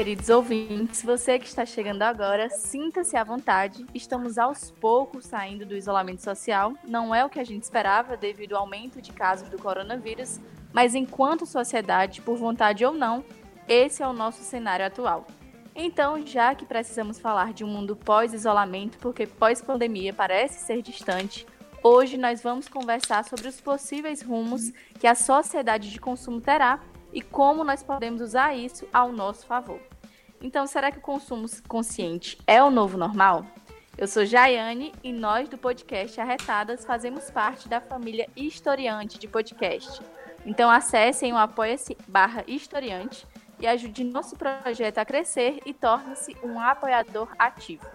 Queridos ouvintes. Você que está chegando agora, sinta-se à vontade. Estamos aos poucos saindo do isolamento social. Não é o que a gente esperava devido ao aumento de casos do coronavírus, mas enquanto sociedade, por vontade ou não, esse é o nosso cenário atual. Então, já que precisamos falar de um mundo pós-isolamento, porque pós-pandemia parece ser distante, hoje nós vamos conversar sobre os possíveis rumos que a sociedade de consumo terá e como nós podemos usar isso ao nosso favor. Então, será que o consumo consciente é o novo normal? Eu sou Jaiane e nós do podcast Arretadas fazemos parte da família Historiante de podcast. Então acessem o apoia-se barra historiante e ajude nosso projeto a crescer e torne-se um apoiador ativo.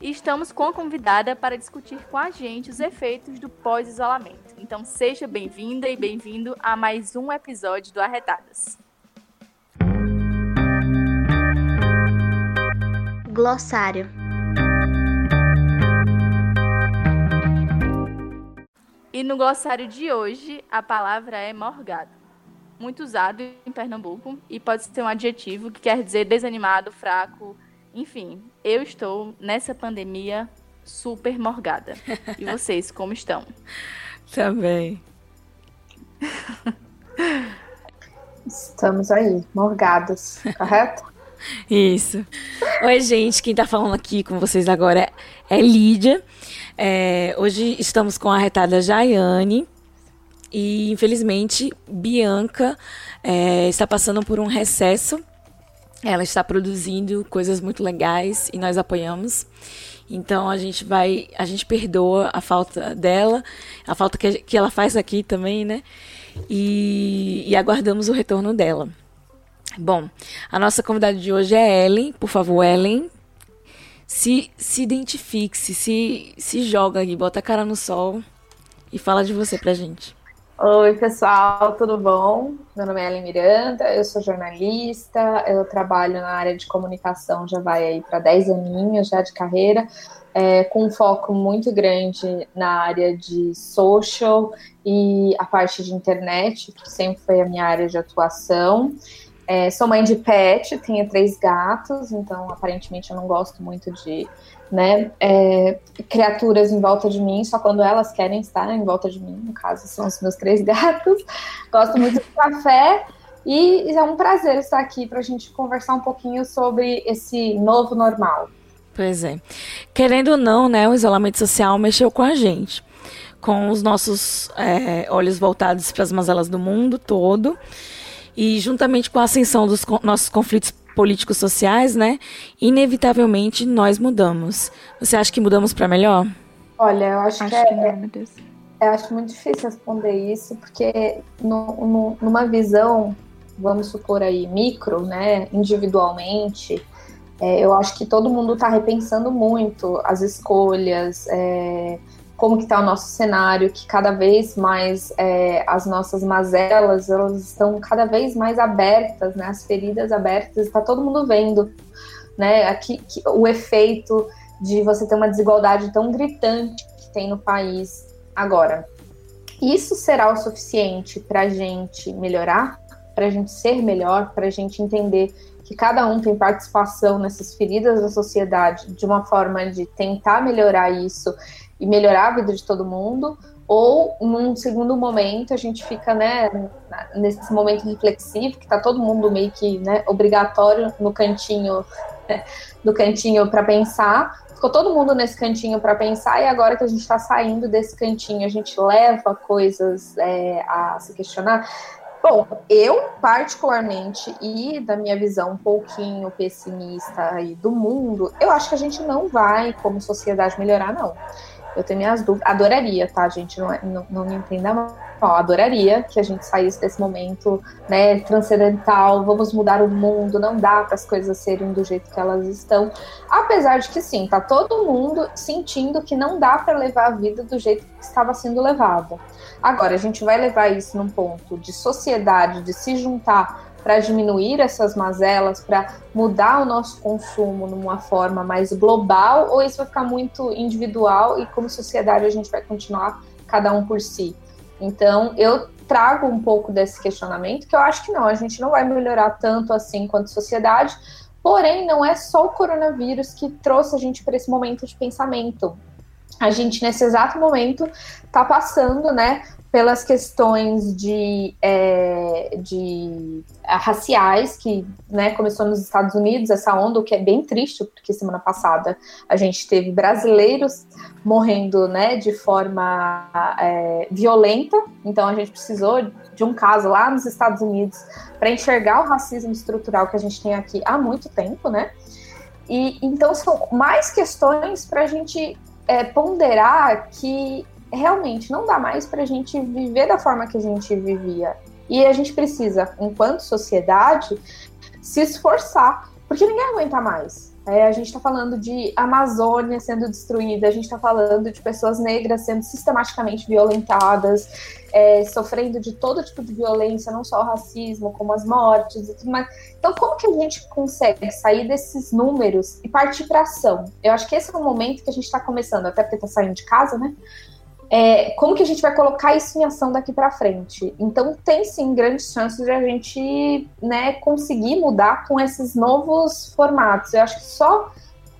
E estamos com a convidada para discutir com a gente os efeitos do pós-isolamento. Então seja bem-vinda e bem-vindo a mais um episódio do Arretadas. Glossário. E no glossário de hoje, a palavra é morgado muito usado em Pernambuco e pode ser um adjetivo que quer dizer desanimado, fraco, enfim. Eu estou nessa pandemia super morgada. E vocês, como estão? Também. Estamos aí, morgados, correto? Isso. Oi, gente, quem tá falando aqui com vocês agora é, Lídia. É, hoje estamos com a retada Jaiane, e infelizmente Bianca é, está passando por um recesso. Ela está produzindo coisas muito legais e nós apoiamos. Então a gente vai, a gente perdoa a falta dela, a falta que, que ela faz aqui também, né? E, e aguardamos o retorno dela. Bom, a nossa convidada de hoje é Ellen. Por favor, Ellen, se, se identifique, se, se, joga aí, bota a cara no sol e fala de você pra gente. Oi, pessoal, tudo bom? Meu nome é Ellen Miranda, eu sou jornalista, eu trabalho na área de comunicação, já vai aí para 10 aninhos já de carreira, é, com um foco muito grande na área de social e a parte de internet, que sempre foi a minha área de atuação. É, sou mãe de pet, tenho três gatos, então aparentemente eu não gosto muito de né, é, criaturas em volta de mim, só quando elas querem estar em volta de mim, no caso são os meus três gatos. Gosto muito de café e é um prazer estar aqui para a gente conversar um pouquinho sobre esse novo normal. Pois é. Querendo ou não, né, o isolamento social mexeu com a gente, com os nossos é, olhos voltados para as mazelas do mundo todo. E juntamente com a ascensão dos nossos conflitos políticos sociais, né, inevitavelmente nós mudamos. Você acha que mudamos para melhor? Olha, eu acho, acho que, é, não, meu Deus. Eu acho muito difícil responder isso, porque no, no, numa visão, vamos supor aí, micro, né, individualmente, é, eu acho que todo mundo está repensando muito as escolhas, é, como que está o nosso cenário, que cada vez mais é, as nossas mazelas elas estão cada vez mais abertas, né? As feridas abertas, está todo mundo vendo, né? Aqui que, o efeito de você ter uma desigualdade tão gritante que tem no país agora. Isso será o suficiente para a gente melhorar, para a gente ser melhor, para a gente entender que cada um tem participação nessas feridas da sociedade de uma forma de tentar melhorar isso e melhorar a vida de todo mundo, ou num segundo momento a gente fica, né, nesse momento reflexivo, que tá todo mundo meio que, né, obrigatório no cantinho, no cantinho para pensar. Ficou todo mundo nesse cantinho para pensar, e agora que a gente está saindo desse cantinho, a gente leva coisas é, a se questionar. Bom, eu particularmente e da minha visão um pouquinho pessimista aí do mundo, eu acho que a gente não vai, como sociedade, melhorar, não. Eu tenho minhas dúvidas. Adoraria, tá, gente? Não, é, não, não me entenda mal. Adoraria que a gente saísse desse momento né, transcendental. Vamos mudar o mundo. Não dá para as coisas serem do jeito que elas estão. Apesar de que sim, tá todo mundo sentindo que não dá para levar a vida do jeito que estava sendo levada. Agora, a gente vai levar isso num ponto de sociedade, de se juntar para diminuir essas mazelas, para mudar o nosso consumo numa forma mais global, ou isso vai ficar muito individual e como sociedade a gente vai continuar cada um por si? Então, eu trago um pouco desse questionamento, que eu acho que não, a gente não vai melhorar tanto assim quanto sociedade, porém, não é só o coronavírus que trouxe a gente para esse momento de pensamento. A gente, nesse exato momento, está passando, né, pelas questões de, é, de é, raciais, que né, começou nos Estados Unidos, essa onda, o que é bem triste, porque semana passada a gente teve brasileiros morrendo né, de forma é, violenta, então a gente precisou de um caso lá nos Estados Unidos para enxergar o racismo estrutural que a gente tem aqui há muito tempo, né? E então são mais questões para a gente é, ponderar que realmente não dá mais para a gente viver da forma que a gente vivia. E a gente precisa, enquanto sociedade, se esforçar, porque ninguém aguenta mais. É, a gente está falando de Amazônia sendo destruída, a gente está falando de pessoas negras sendo sistematicamente violentadas, é, sofrendo de todo tipo de violência, não só o racismo, como as mortes e tudo mais. Então, como que a gente consegue sair desses números e partir para ação? Eu acho que esse é o momento que a gente está começando, até porque está saindo de casa, né? É, como que a gente vai colocar isso em ação daqui para frente? Então tem sim grandes chances de a gente né, conseguir mudar com esses novos formatos. Eu acho que só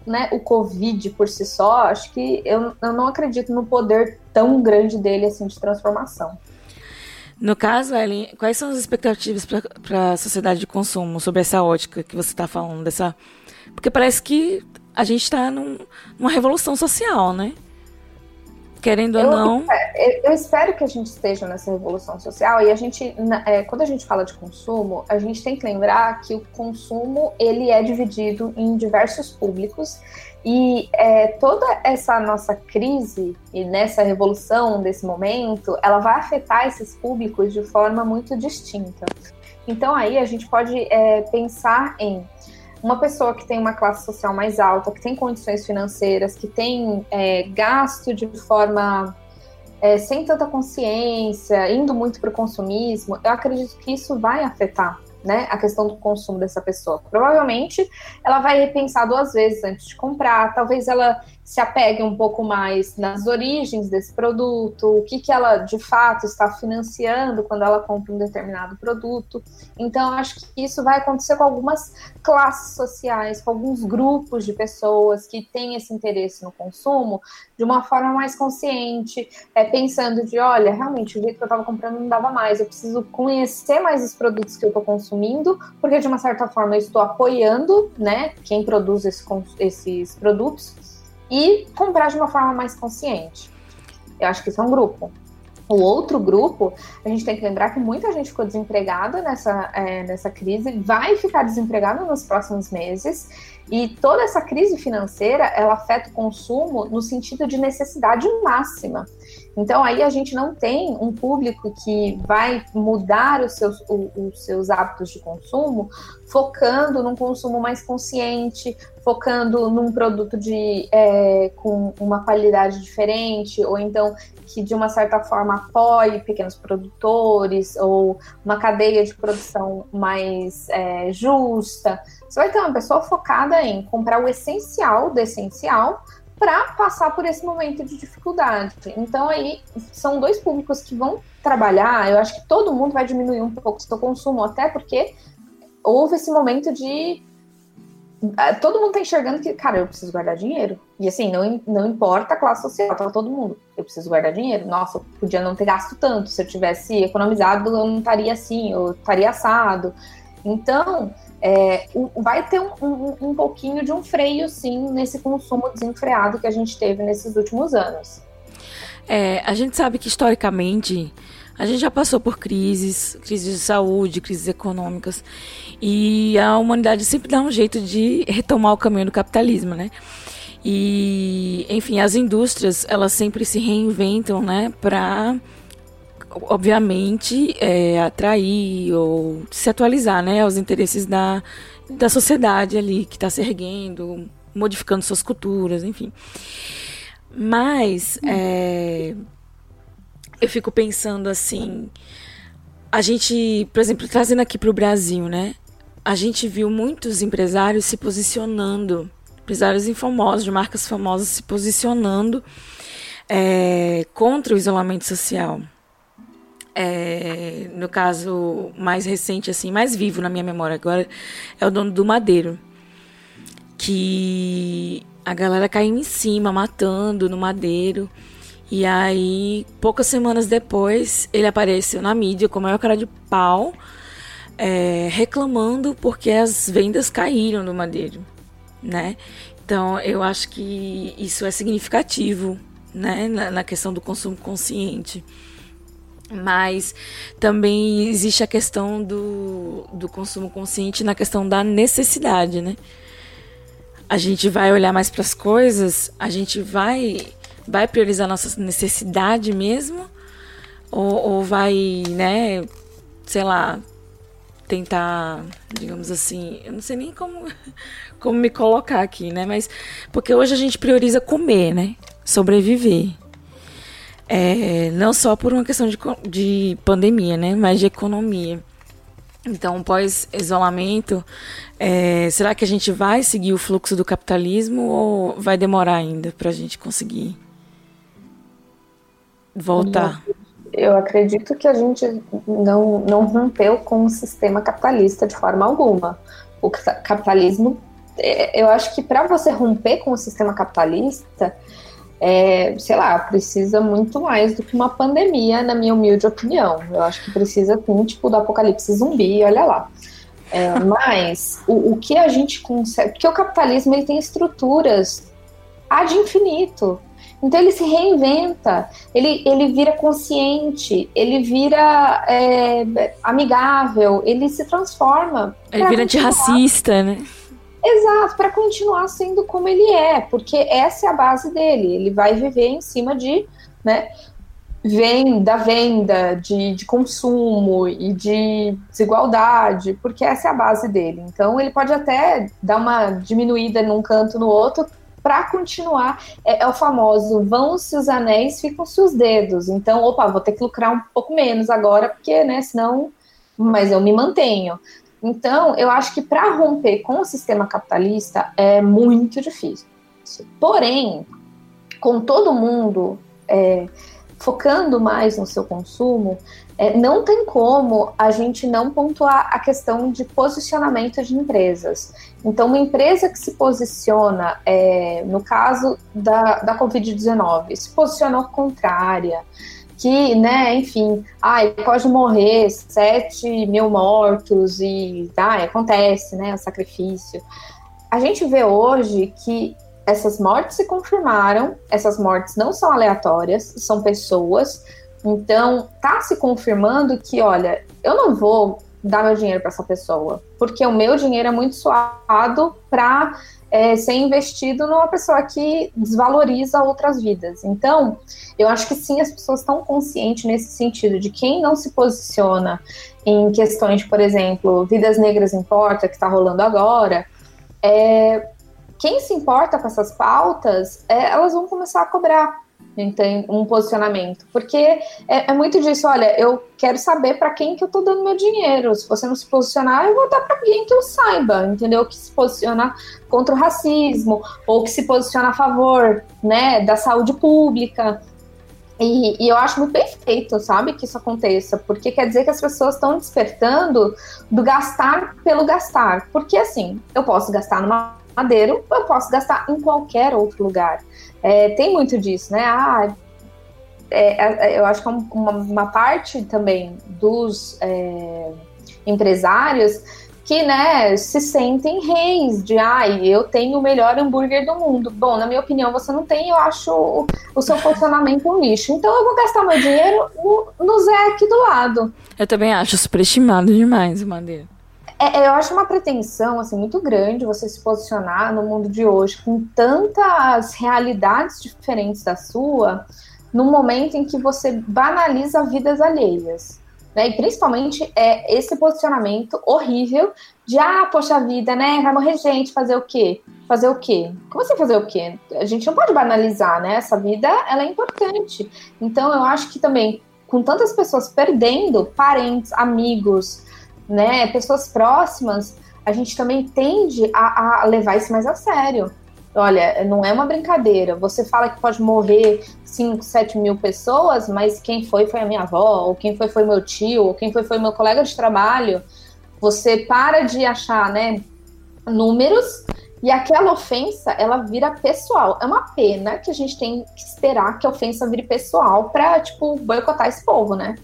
né, o Covid por si só, acho que eu, eu não acredito no poder tão grande dele assim de transformação. No caso, Ellen, quais são as expectativas para a sociedade de consumo sobre essa ótica que você está falando? Dessa... Porque parece que a gente está num, numa revolução social, né? Querendo eu, ou não. Eu espero que a gente esteja nessa revolução social e a gente, é, quando a gente fala de consumo, a gente tem que lembrar que o consumo ele é dividido em diversos públicos e é, toda essa nossa crise e nessa revolução desse momento, ela vai afetar esses públicos de forma muito distinta. Então aí a gente pode é, pensar em uma pessoa que tem uma classe social mais alta, que tem condições financeiras, que tem é, gasto de forma é, sem tanta consciência, indo muito para o consumismo, eu acredito que isso vai afetar né, a questão do consumo dessa pessoa. Provavelmente ela vai repensar duas vezes antes de comprar, talvez ela se apegue um pouco mais nas origens desse produto, o que, que ela de fato está financiando quando ela compra um determinado produto. Então, acho que isso vai acontecer com algumas classes sociais, com alguns grupos de pessoas que têm esse interesse no consumo de uma forma mais consciente, é, pensando de, olha, realmente o jeito que eu estava comprando não dava mais, eu preciso conhecer mais os produtos que eu estou consumindo, porque de uma certa forma eu estou apoiando, né, quem produz esse, esses produtos e comprar de uma forma mais consciente. Eu acho que isso é um grupo. O outro grupo, a gente tem que lembrar que muita gente ficou desempregada nessa, é, nessa crise, vai ficar desempregada nos próximos meses, e toda essa crise financeira, ela afeta o consumo no sentido de necessidade máxima. Então, aí a gente não tem um público que vai mudar os seus, os seus hábitos de consumo focando num consumo mais consciente, focando num produto de, é, com uma qualidade diferente, ou então que de uma certa forma apoie pequenos produtores, ou uma cadeia de produção mais é, justa. Você vai ter uma pessoa focada em comprar o essencial do essencial para passar por esse momento de dificuldade. Então aí são dois públicos que vão trabalhar. Eu acho que todo mundo vai diminuir um pouco o seu consumo, até porque houve esse momento de é, todo mundo tá enxergando que, cara, eu preciso guardar dinheiro. E assim, não, não importa a classe social, tá todo mundo. Eu preciso guardar dinheiro. Nossa, eu podia não ter gasto tanto. Se eu tivesse economizado, eu não estaria assim, eu estaria assado. Então, é, vai ter um, um, um, pouquinho de um freio, sim, nesse consumo desenfreado que a gente teve nesses últimos anos. É, a gente sabe que historicamente a gente já passou por crises, crises de saúde, crises econômicas, e a humanidade sempre dá um jeito de retomar o caminho do capitalismo, né? E, enfim, as indústrias, elas sempre se reinventam, né, para obviamente é, atrair ou se atualizar, né, aos interesses da, da sociedade ali que está se erguendo, modificando suas culturas, enfim. Mas é, eu fico pensando assim, a gente, por exemplo, trazendo aqui para o Brasil, né? A gente viu muitos empresários se posicionando, empresários famosos, de marcas famosas se posicionando é, contra o isolamento social. É, no caso mais recente, assim, mais vivo na minha memória agora, é o dono do Madeiro. Que a galera caiu em cima, matando no Madeiro. E aí, poucas semanas depois, ele apareceu na mídia com a maior cara de pau, é, reclamando porque as vendas caíram do Madeiro, né? Então, eu acho que isso é significativo, né, na, na questão do consumo consciente. Mas também existe a questão do, do consumo consciente na questão da necessidade, né? A gente vai olhar mais para as coisas, a gente vai vai priorizar nossa necessidade mesmo? Ou, ou vai, né, sei lá, tentar, digamos assim, eu não sei nem como, como me colocar aqui, né? Mas porque hoje a gente prioriza comer, né? Sobreviver. É, não só por uma questão de, de pandemia, né? Mas de economia. Então, pós-isolamento, é, será que a gente vai seguir o fluxo do capitalismo ou vai demorar ainda para a gente conseguir voltar? Eu acredito que a gente não, não rompeu com o sistema capitalista de forma alguma. O capitalismo, é, eu acho que para você romper com o sistema capitalista, é, sei lá, precisa muito mais do que uma pandemia, na minha humilde opinião. Eu acho que precisa, um tipo, do apocalipse zumbi, olha lá. É, mas o, o, que a gente consegue. Porque o capitalismo ele tem estruturas ad infinito. Então ele se reinventa, ele, ele vira consciente, ele vira é, amigável, ele se transforma. Ele vira antirracista, né? Exato, para continuar sendo como ele é, porque essa é a base dele. Ele vai viver em cima de, né, venda, venda, de, de consumo e de desigualdade, porque essa é a base dele. Então ele pode até dar uma diminuída num canto no outro, para continuar, é, é, o famoso vão-se os anéis, ficam-se os dedos. Então, opa, vou ter que lucrar um pouco menos agora, porque, né, senão, mas eu me mantenho. Então, eu acho que para romper com o sistema capitalista é muito difícil. Porém, com todo mundo é, focando mais no seu consumo, é, não tem como a gente não pontuar a questão de posicionamento de empresas. Então, uma empresa que se posiciona, é, no caso da, da Covid-19, se posicionou contrária, que, né, enfim, ai, pode morrer 7 mil mortos e ai, acontece, né, o sacrifício. A gente vê hoje que essas mortes se confirmaram, essas mortes não são aleatórias, são pessoas então, tá se confirmando que, olha, eu não vou dar meu dinheiro para essa pessoa, porque o meu dinheiro é muito suado para é, ser investido numa pessoa que desvaloriza outras vidas. Então, eu acho que sim, as pessoas estão conscientes nesse sentido de quem não se posiciona em questões por exemplo, vidas negras importa, que está rolando agora. É, quem se importa com essas pautas, é, elas vão começar a cobrar um posicionamento. Porque é, é, muito disso, olha, eu quero saber para quem que eu tô dando meu dinheiro. Se você não se posicionar, eu vou dar para alguém que eu saiba, entendeu? Que se posiciona contra o racismo, ou que se posiciona a favor, né, da saúde pública. E, e, eu acho muito bem feito, sabe, que isso aconteça, porque quer dizer que as pessoas estão despertando do gastar pelo gastar. Porque assim, eu posso gastar numa madeiro, eu posso gastar em qualquer outro lugar. É, tem muito disso, né? Ah, é, é, eu acho que é uma, uma parte também dos é, empresários que né, se sentem reis de ai, eu tenho o melhor hambúrguer do mundo. Bom, na minha opinião, você não tem, eu acho o, o seu posicionamento um lixo. Então eu vou gastar meu dinheiro no, no Zé aqui do lado. Eu também acho superestimado demais o Madeira. É, eu acho uma pretensão assim muito grande você se posicionar no mundo de hoje com tantas realidades diferentes da sua, no momento em que você banaliza vidas alheias. Né? E principalmente é esse posicionamento horrível de ah, poxa vida, né? Vai morrer gente, fazer o quê? Fazer o quê? Como assim fazer o quê? A gente não pode banalizar, né? Essa vida ela é importante. Então eu acho que também, com tantas pessoas perdendo parentes, amigos, né, pessoas próximas, a gente também tende a, a levar isso mais a sério. Olha, não é uma brincadeira. Você fala que pode morrer 5, 7 mil pessoas, mas quem foi foi a minha avó, ou quem foi foi meu tio, ou quem foi foi meu colega de trabalho. Você para de achar, né, números e aquela ofensa, ela vira pessoal. É uma pena que a gente tem que esperar que a ofensa vire pessoal para tipo boicotar esse povo, né?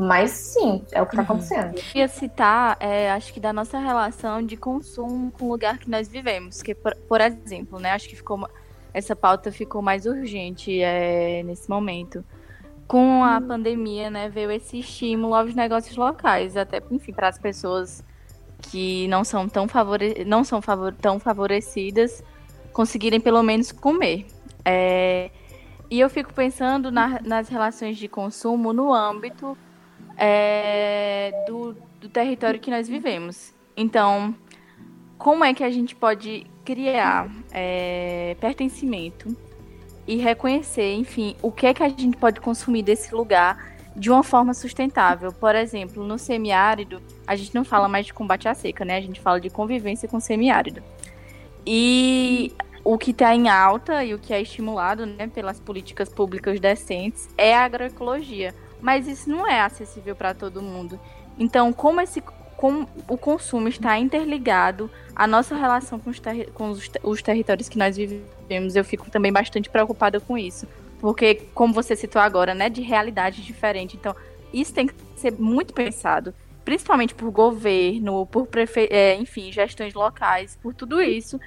Mas sim, é o que está uhum. acontecendo. Eu ia citar, é, acho que da nossa relação de consumo com o lugar que nós vivemos. Que, por, por exemplo, né, acho que ficou, essa pauta ficou mais urgente é, nesse momento. Com a pandemia, né, veio esse estímulo aos negócios locais, até, enfim, para as pessoas que não são tão, favore não são favor tão favorecidas conseguirem pelo menos comer. É, e eu fico pensando na, nas relações de consumo no âmbito é, do, do território que nós vivemos. Então, como é que a gente pode criar é, pertencimento e reconhecer, enfim, o que é que a gente pode consumir desse lugar de uma forma sustentável. Por exemplo, no semiárido, a gente não fala mais de combate à seca, né? A gente fala de convivência com semiárido. E o que está em alta e o que é estimulado né, pelas políticas públicas decentes é a agroecologia mas isso não é acessível para todo mundo. Então, como esse como o consumo está interligado à nossa relação com, os, ter com os, os, territórios que nós vivemos, eu fico também bastante preocupada com isso. Porque, como você citou agora, né, de realidades diferentes. Então, isso tem que ser muito pensado, principalmente por governo, por prefe... É, enfim, gestões locais, por tudo isso,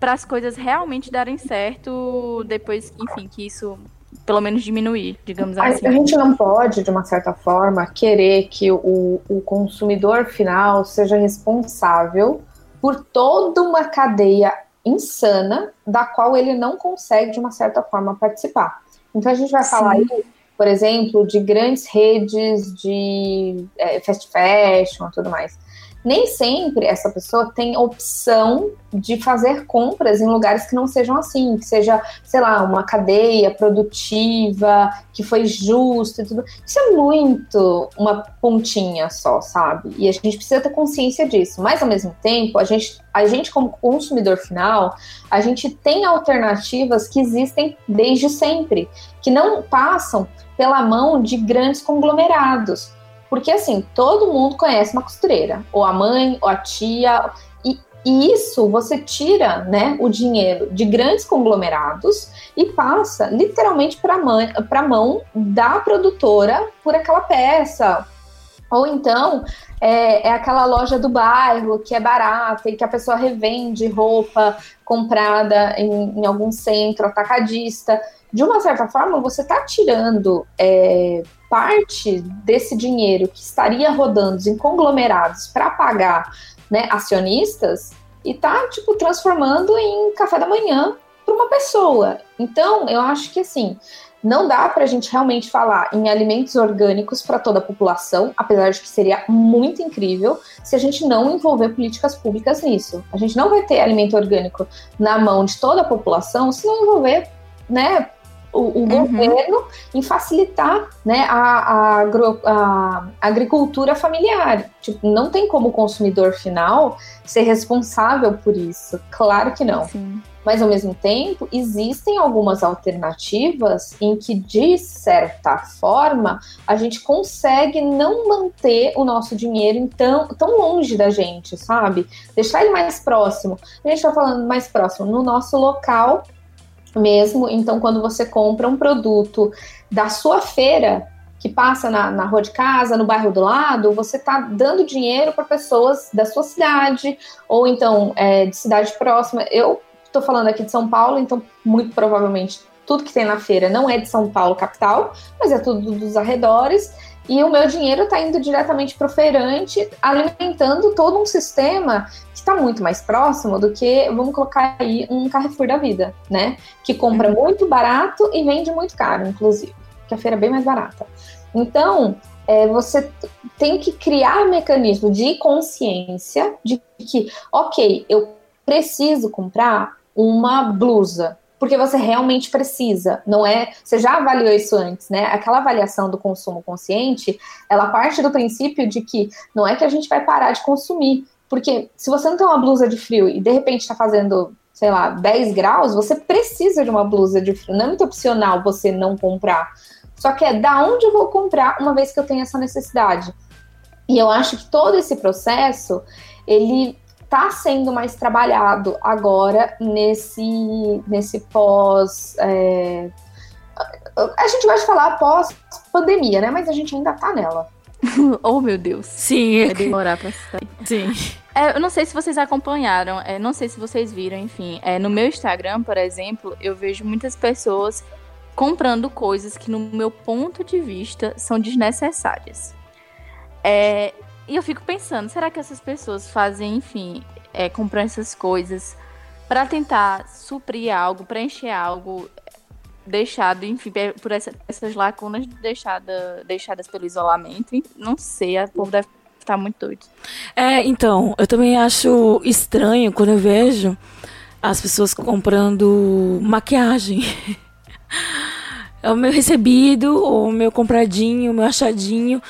para as coisas realmente darem certo depois, enfim, que isso pelo menos diminuir, digamos assim. A, gente não pode, de uma certa forma, querer que o, o consumidor final seja responsável por toda uma cadeia insana da qual ele não consegue, de uma certa forma, participar. Então a gente vai Sim. falar aí, por exemplo, de grandes redes de é, fast fashion e tudo mais nem sempre essa pessoa tem opção de fazer compras em lugares que não sejam assim, que seja, sei lá, uma cadeia produtiva, que foi justo e tudo. Isso é muito uma pontinha só, sabe? E a gente precisa ter consciência disso. Mas ao mesmo tempo, a gente, a gente como consumidor final, a gente tem alternativas que existem desde sempre, que não passam pela mão de grandes conglomerados. Porque assim, todo mundo conhece uma costureira, ou a mãe, ou a tia, e, e isso você tira, né, o dinheiro de grandes conglomerados e passa literalmente para a mão da produtora por aquela peça. Ou então é, é, aquela loja do bairro que é barata e que a pessoa revende roupa comprada em, em algum centro atacadista. De uma certa forma, você está tirando é, parte desse dinheiro que estaria rodando em conglomerados para pagar né, acionistas e tá tipo transformando em café da manhã para uma pessoa. Então, eu acho que assim, não dá para a gente realmente falar em alimentos orgânicos para toda a população, apesar de que seria muito incrível se a gente não envolver políticas públicas nisso. A gente não vai ter alimento orgânico na mão de toda a população se não envolver né, o, o uhum. governo em facilitar né, a, a, a, agricultura familiar. Tipo, não tem como o consumidor final ser responsável por isso. Claro que não. Sim. Mas ao mesmo tempo, existem algumas alternativas em que, de certa forma, a gente consegue não manter o nosso dinheiro tão, tão longe da gente, sabe? Deixar ele mais próximo. A gente está falando mais próximo no nosso local mesmo. Então, quando você compra um produto da sua feira, que passa na, na rua de casa, no bairro do lado, você está dando dinheiro para pessoas da sua cidade, ou então é, de cidade próxima. Eu estou falando aqui de São Paulo, então muito provavelmente tudo que tem na feira não é de São Paulo capital, mas é tudo dos arredores. e o meu dinheiro está indo diretamente para o feirante, alimentando todo um sistema que está muito mais próximo do que, vamos colocar aí, um Carrefour da vida, né? Que compra uhum. muito barato e vende muito caro, inclusive, que a feira é bem mais barata. Então, é, você tem que criar mecanismo de consciência de que, ok, eu preciso comprar uma blusa, porque você realmente precisa, não é? Você já avaliou isso antes, né? Aquela avaliação do consumo consciente, ela parte do princípio de que não é que a gente vai parar de consumir, porque se você não tem uma blusa de frio e de repente está fazendo, sei lá, 10 graus, você precisa de uma blusa de frio. Não é muito opcional você não comprar. Só que é da onde eu vou comprar uma vez que eu tenho essa necessidade. E eu acho que todo esse processo, ele está sendo mais trabalhado agora nesse, nesse pós. É... A gente vai falar pós-pandemia, né? Mas a gente ainda tá nela. oh, meu Deus. Sim. Vai demorar pra sair. Sim. É, eu não sei se vocês acompanharam, é, não sei se vocês viram, enfim. É, no meu Instagram, por exemplo, eu vejo muitas pessoas comprando coisas que, no meu ponto de vista, são desnecessárias. E eu fico pensando, será que essas pessoas fazem, enfim, é, compram essas coisas para tentar suprir algo, preencher algo deixado, enfim, por essa, essas lacunas deixada, deixadas pelo isolamento? Não sei, a povo deve estar muito doido. É, então, eu também acho estranho quando eu vejo as pessoas comprando maquiagem. É o meu recebido, o meu compradinho, o meu achadinho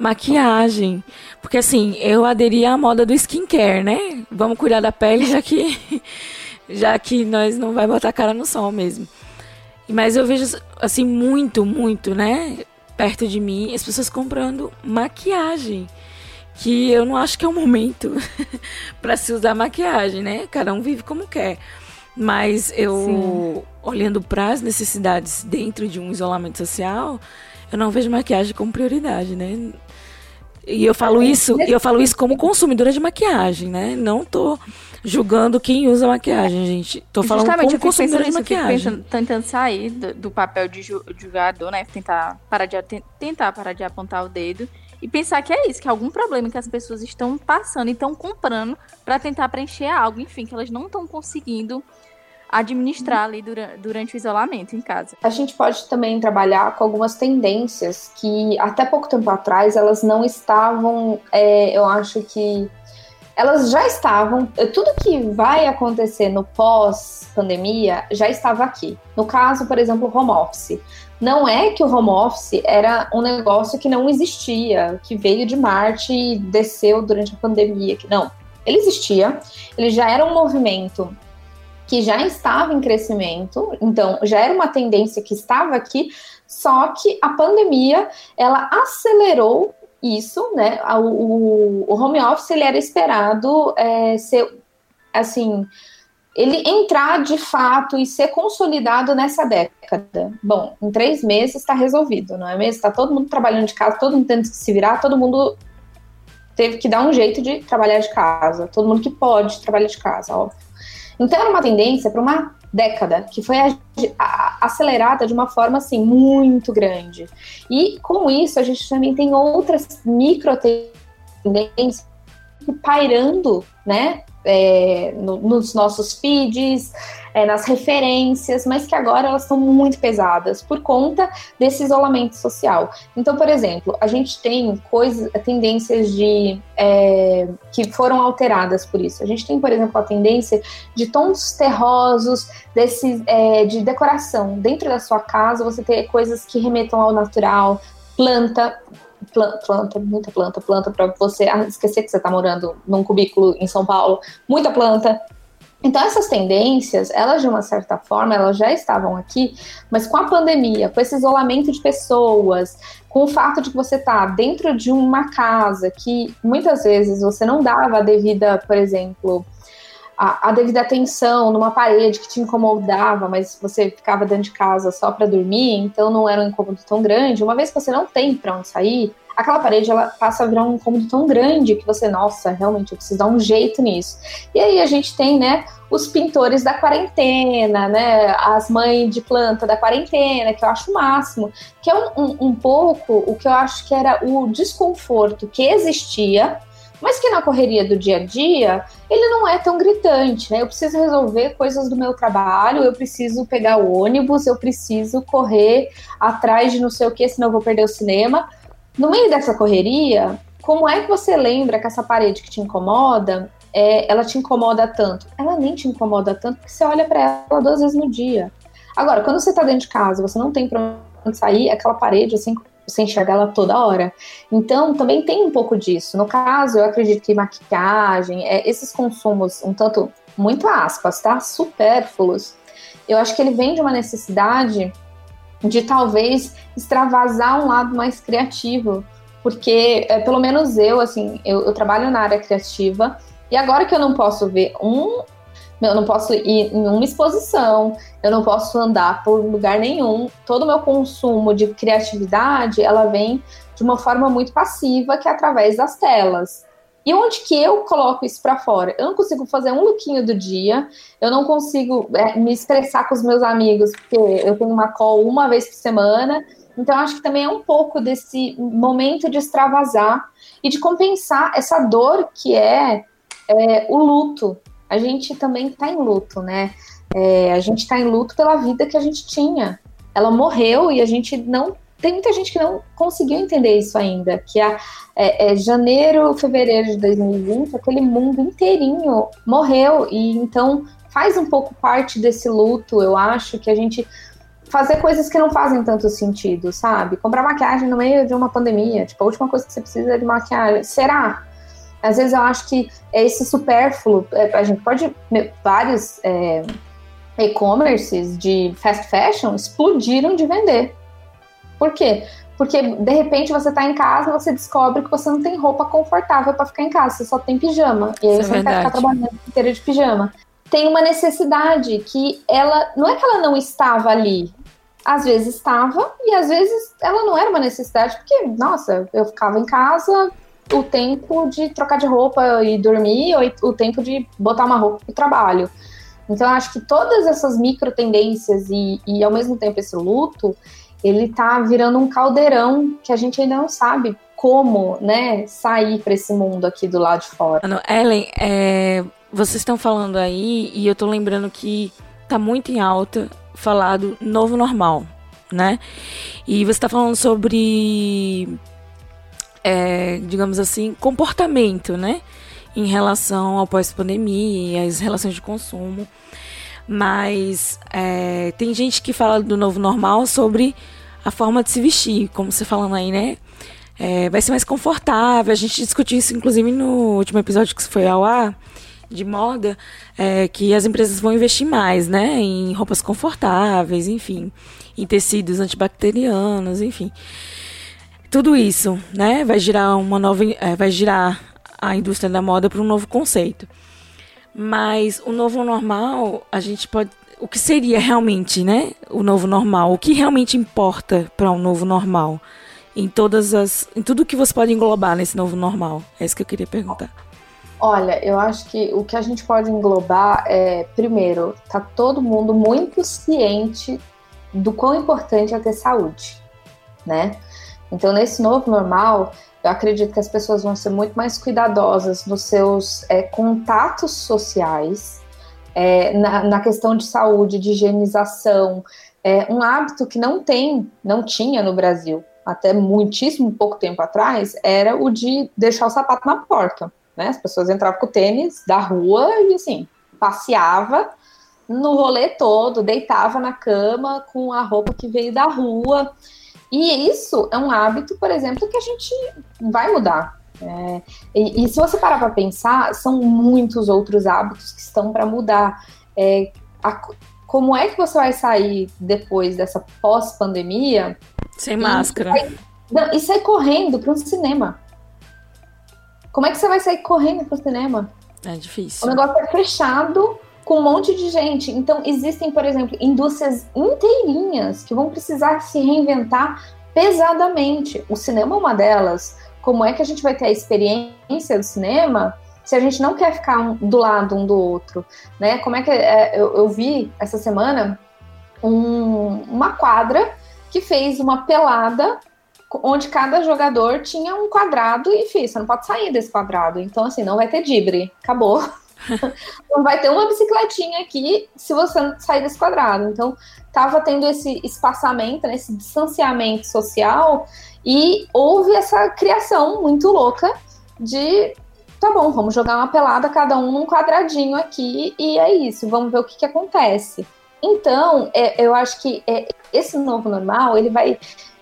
maquiagem. Porque assim, eu aderi à moda do skincare, né? Vamos cuidar da pele, já que já que nós não vai botar a cara no sol mesmo. Mas eu vejo assim muito, muito, né, perto de mim, as pessoas comprando maquiagem, que eu não acho que é o momento para se usar maquiagem, né? Cada um vive como quer. Mas eu Sim. olhando para as necessidades dentro de um isolamento social, eu não vejo maquiagem como prioridade, né? E eu falo isso, eu falo isso como consumidora de maquiagem, né? Não tô julgando quem usa maquiagem, gente. Tô falando Justamente, como consumidora de maquiagem. Pensando, tentando sair do, do papel de julgador, né? Tentar parar de tentar parar de apontar o dedo e pensar que é isso, que é algum problema que as pessoas estão passando e estão comprando para tentar preencher algo, enfim, que elas não estão conseguindo administrar ali dura, durante o isolamento em casa. A gente pode também trabalhar com algumas tendências que até pouco tempo atrás elas não estavam, é, eu acho que elas já estavam, tudo que vai acontecer no pós-pandemia já estava aqui. No caso, por exemplo, home office. Não é que o home office era um negócio que não existia, que veio de Marte e desceu durante a pandemia. Não, ele existia, ele já era um movimento que já estava em crescimento, então já era uma tendência que estava aqui, só que a pandemia ela acelerou isso, né? O, o home office ele era esperado é, ser assim ele entrar de fato e ser consolidado nessa década. Bom, em três meses está resolvido, não é mesmo? Está todo mundo trabalhando de casa, todo mundo tendo que se virar, todo mundo teve que dar um jeito de trabalhar de casa, todo mundo que pode trabalhar de casa, óbvio. Então era uma tendência para uma década que foi acelerada de uma forma assim muito grande. E com isso a gente também tem outras micro tendências pairando, né, é, no, nos nossos feeds, é, nas referências, mas que agora elas estão muito pesadas por conta desse isolamento social. Então, por exemplo, a gente tem coisas, tendências de é, que foram alteradas por isso. A gente tem, por exemplo, a tendência de tons terrosos, desse, é, de decoração. Dentro da sua casa, você ter coisas que remetam ao natural, planta, planta, muita planta, planta para você esquecer que você está morando num cubículo em São Paulo, muita planta. Então essas tendências, elas de uma certa forma, elas já estavam aqui, mas com a pandemia, com esse isolamento de pessoas, com o fato de que você está dentro de uma casa que muitas vezes você não dava a devida, por exemplo, a, a, devida atenção numa parede que te incomodava, mas você ficava dentro de casa só para dormir, então não era um incômodo tão grande. Uma vez que você não tem para onde sair, aquela parede ela passa a virar um incômodo tão grande que você, nossa, realmente eu preciso dar um jeito nisso. E aí a gente tem, né, os pintores da quarentena, né, as mães de planta da quarentena, que eu acho o máximo, que é um, um, um pouco o que eu acho que era o desconforto que existia mas que na correria do dia a dia ele não é tão gritante, né? Eu preciso resolver coisas do meu trabalho, eu preciso pegar o ônibus, eu preciso correr atrás de não sei o que, senão eu vou perder o cinema. No meio dessa correria, como é que você lembra que essa parede que te incomoda, é, ela te incomoda tanto? Ela nem te incomoda tanto porque você olha para ela duas vezes no dia. Agora, quando você tá dentro de casa, você não tem pra onde sair, aquela parede assim você enxerga ela toda hora. Então, também tem um pouco disso. No caso, eu acredito que maquiagem, é, esses consumos, um tanto, muito aspas, tá? Supérfluos, eu acho que ele vem de uma necessidade de talvez extravasar um lado mais criativo. Porque, é, pelo menos eu, assim, eu, eu trabalho na área criativa, e agora que eu não posso ver um eu não posso ir em uma exposição, eu não posso andar por lugar nenhum. Todo o meu consumo de criatividade, ela vem de uma forma muito passiva, que é através das telas. E onde que eu coloco isso para fora? Eu não consigo fazer um lookinho do dia, eu não consigo é, me estressar com os meus amigos, porque eu tenho uma call uma vez por semana. Então, acho que também é um pouco desse momento de extravasar e de compensar essa dor que é, é o luto, a gente também está em luto, né? É, a gente está em luto pela vida que a gente tinha. Ela morreu e a gente não. Tem muita gente que não conseguiu entender isso ainda, que é, é, é janeiro, fevereiro de 2020, aquele mundo inteirinho morreu e então faz um pouco parte desse luto. Eu acho que a gente fazer coisas que não fazem tanto sentido, sabe? Comprar maquiagem no meio de uma pandemia, tipo, a última coisa que você precisa é de maquiagem. Será? Às vezes eu acho que é esse supérfluo, é, a gente pode. Vários é, e-commerces de fast fashion explodiram de vender. Por quê? Porque de repente você está em casa e você descobre que você não tem roupa confortável para ficar em casa, você só tem pijama. E aí Isso é você é quer ficar trabalhando inteira de pijama. Tem uma necessidade que ela. Não é que ela não estava ali, às vezes estava e às vezes ela não era uma necessidade, porque, nossa, eu ficava em casa, o tempo de trocar de roupa e dormir, ou o tempo de botar uma roupa para o trabalho. Então, acho que todas essas micro tendências e, e, ao mesmo tempo, esse luto, ele tá virando um caldeirão que a gente ainda não sabe como, né, sair para esse mundo aqui do lado de fora. Ellen, é, vocês estão falando aí e eu tô lembrando que tá muito em alta falar do novo normal, né? E você está falando sobre é, digamos assim, comportamento, né? Em relação ao pós-pandemia, as relações de consumo. Mas é, tem gente que fala do novo normal sobre a forma de se vestir, como você falando aí, né? É, vai ser mais confortável. A gente discutiu isso, inclusive, no último episódio que foi ao ar de moda, é, que as empresas vão investir mais, né? Em roupas confortáveis, enfim, em tecidos antibacterianos, enfim tudo isso, né, vai girar uma nova, é, vai girar a indústria da moda para um novo conceito. Mas o novo normal, a gente pode, o que seria realmente, né, o novo normal? O que realmente importa para um novo normal? Em todas as, em tudo que você pode englobar nesse novo normal. É isso que eu queria perguntar. Olha, eu acho que o que a gente pode englobar é, primeiro, tá todo mundo muito ciente do quão importante é ter saúde, né? Então, nesse novo normal, eu acredito que as pessoas vão ser muito mais cuidadosas nos seus é, contatos sociais, é, na, na, questão de saúde, de higienização. É, um hábito que não tem, não tinha no Brasil, até muitíssimo pouco tempo atrás, era o de deixar o sapato na porta. Né? As pessoas entravam com o tênis da rua e assim, passeava no rolê todo, deitava na cama com a roupa que veio da rua. E isso é um hábito, por exemplo, que a gente vai mudar. É, e, e, se você parar para pensar, são muitos outros hábitos que estão para mudar. É, a, como é que você vai sair depois dessa pós-pandemia? Sem máscara. Sair, não, e sair correndo para um cinema. Como é que você vai sair correndo para o cinema? É difícil. O negócio é fechado com um monte de gente. Então, existem, por exemplo, indústrias inteirinhas que vão precisar se reinventar pesadamente. O cinema é uma delas. Como é que a gente vai ter a experiência do cinema se a gente não quer ficar um, do lado um do outro, né? Como é que é, eu, eu, vi essa semana um, uma quadra que fez uma pelada onde cada jogador tinha um quadrado e fiz, você não pode sair desse quadrado. Então, assim, não vai ter dibre, acabou. não vai ter uma bicicletinha aqui se você sair desse quadrado. Então, tava tendo esse espaçamento, né, esse distanciamento social e houve essa criação muito louca de tá bom, vamos jogar uma pelada cada um num quadradinho aqui e é isso, vamos ver o que, que acontece. Então, é, eu acho que é, esse novo normal ele vai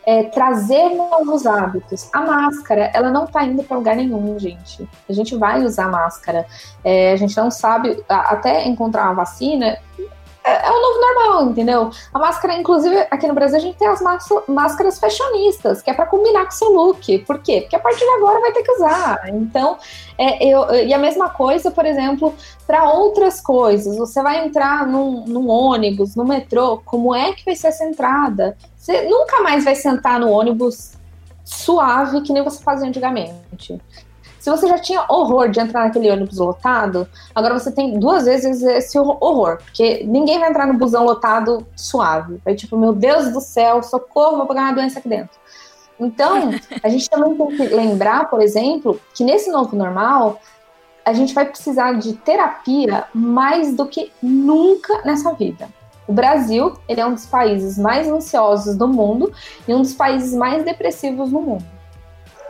é, trazer novos hábitos. A máscara, ela não tá indo para lugar nenhum, gente. A gente vai usar máscara. É, a gente não sabe, até encontrar uma vacina, é, é, o novo normal, entendeu? A máscara, inclusive, aqui no Brasil, a gente tem as máscaras fashionistas, que é para combinar com o seu look. Por quê? Porque a partir de agora vai ter que usar. Então, é, eu, e a mesma coisa, por exemplo, para outras coisas. Você vai entrar num, num, ônibus, no metrô, como é que vai ser essa entrada? Você nunca mais vai sentar no ônibus suave que nem você fazia antigamente. Se você já tinha horror de entrar naquele ônibus lotado, agora você tem duas vezes esse horror, porque ninguém vai entrar no busão lotado suave. Vai tipo, meu Deus do céu, socorro, vou pegar uma doença aqui dentro. Então, a gente também tem que lembrar, por exemplo, que nesse novo normal, a gente vai precisar de terapia mais do que nunca nessa vida. O Brasil, ele é um dos países mais ansiosos do mundo e um dos países mais depressivos do mundo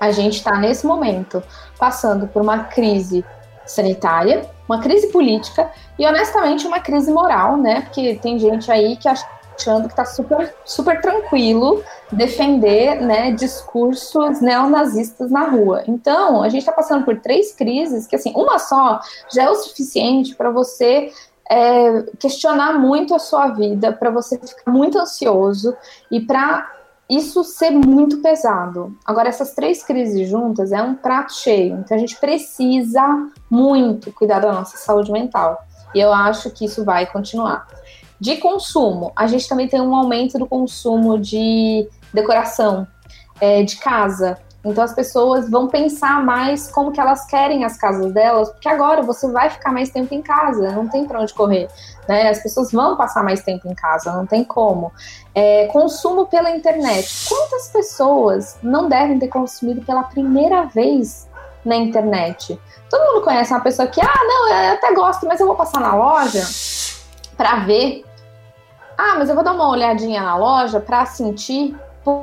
a gente está nesse momento passando por uma crise sanitária, uma crise política e honestamente uma crise moral, né? Porque tem gente aí que achando que está super, super tranquilo defender né, discursos neonazistas na rua. Então, a gente está passando por três crises que, assim, uma só já é o suficiente para você é, questionar muito a sua vida, para você ficar muito ansioso e para isso ser muito pesado. Agora, essas três crises juntas é um prato cheio, então a gente precisa muito cuidar da nossa saúde mental. E eu acho que isso vai continuar. De consumo, a gente também tem um aumento do consumo de decoração é, de casa. Então as pessoas vão pensar mais como que elas querem as casas delas, porque agora você vai ficar mais tempo em casa, não tem para onde correr. Né? As pessoas vão passar mais tempo em casa, não tem como. É, consumo pela internet. Quantas pessoas não devem ter consumido pela primeira vez na internet? Todo mundo conhece uma pessoa que, ah, não, eu até gosto, mas eu vou passar na loja para ver. Ah, mas eu vou dar uma olhadinha na loja para sentir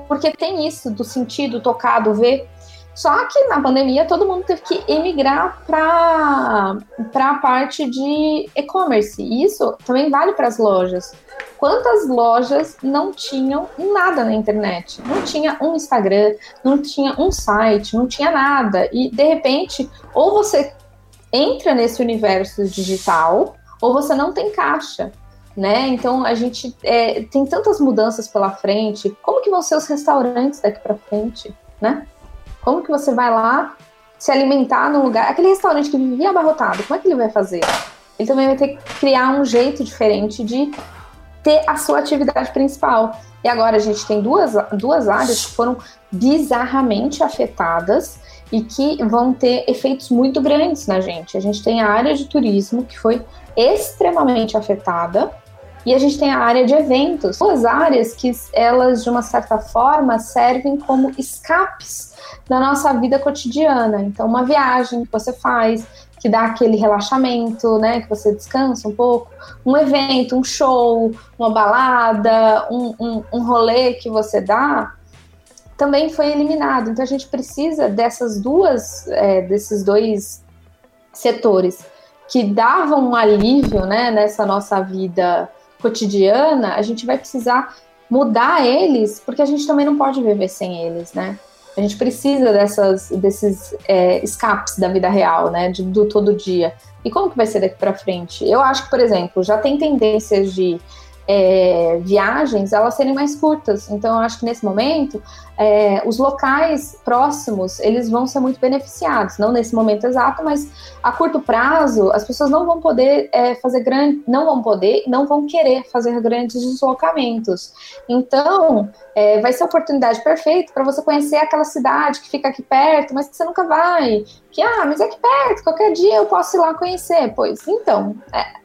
porque tem isso do sentido, tocar, do ver. Só que na pandemia todo mundo teve que emigrar para a parte de e-commerce. Isso também vale para as lojas. Quantas lojas não tinham nada na internet? Não tinha um Instagram, não tinha um site, não tinha nada. E de repente, ou você entra nesse universo digital, ou você não tem caixa né? Então a gente é, tem tantas mudanças pela frente. Como que vão ser os restaurantes daqui para frente, né? Como que você vai lá se alimentar num lugar? Aquele restaurante que vivia abarrotado, como é que ele vai fazer? Ele também vai ter que criar um jeito diferente de ter a sua atividade principal. E agora a gente tem duas, duas áreas que foram bizarramente afetadas e que vão ter efeitos muito grandes na gente. A gente tem a área de turismo que foi extremamente afetada, e a gente tem a área de eventos, duas áreas que elas de uma certa forma servem como escapes da nossa vida cotidiana. Então, uma viagem que você faz, que dá aquele relaxamento, né, que você descansa um pouco, um evento, um show, uma balada, um, um, um rolê que você dá, também foi eliminado. Então a gente precisa dessas duas, é, desses dois setores que davam um alívio, né, nessa nossa vida cotidiana, a gente vai precisar mudar eles, porque a gente também não pode viver sem eles, né? A gente precisa dessas, desses é, escapes da vida real, né? De, do todo dia. E como que vai ser daqui para frente? Eu acho que, por exemplo, já tem tendências de é, viagens elas serem mais curtas. Então, eu acho que nesse momento é, os locais próximos eles vão ser muito beneficiados, não nesse momento exato, mas a curto prazo as pessoas não vão poder é, fazer grande, não vão poder, não vão querer fazer grandes deslocamentos. Então, é, vai ser a oportunidade perfeita para você conhecer aquela cidade que fica aqui perto, mas que você nunca vai. Que ah, mas é aqui perto, qualquer dia eu posso ir lá conhecer. Pois então, é,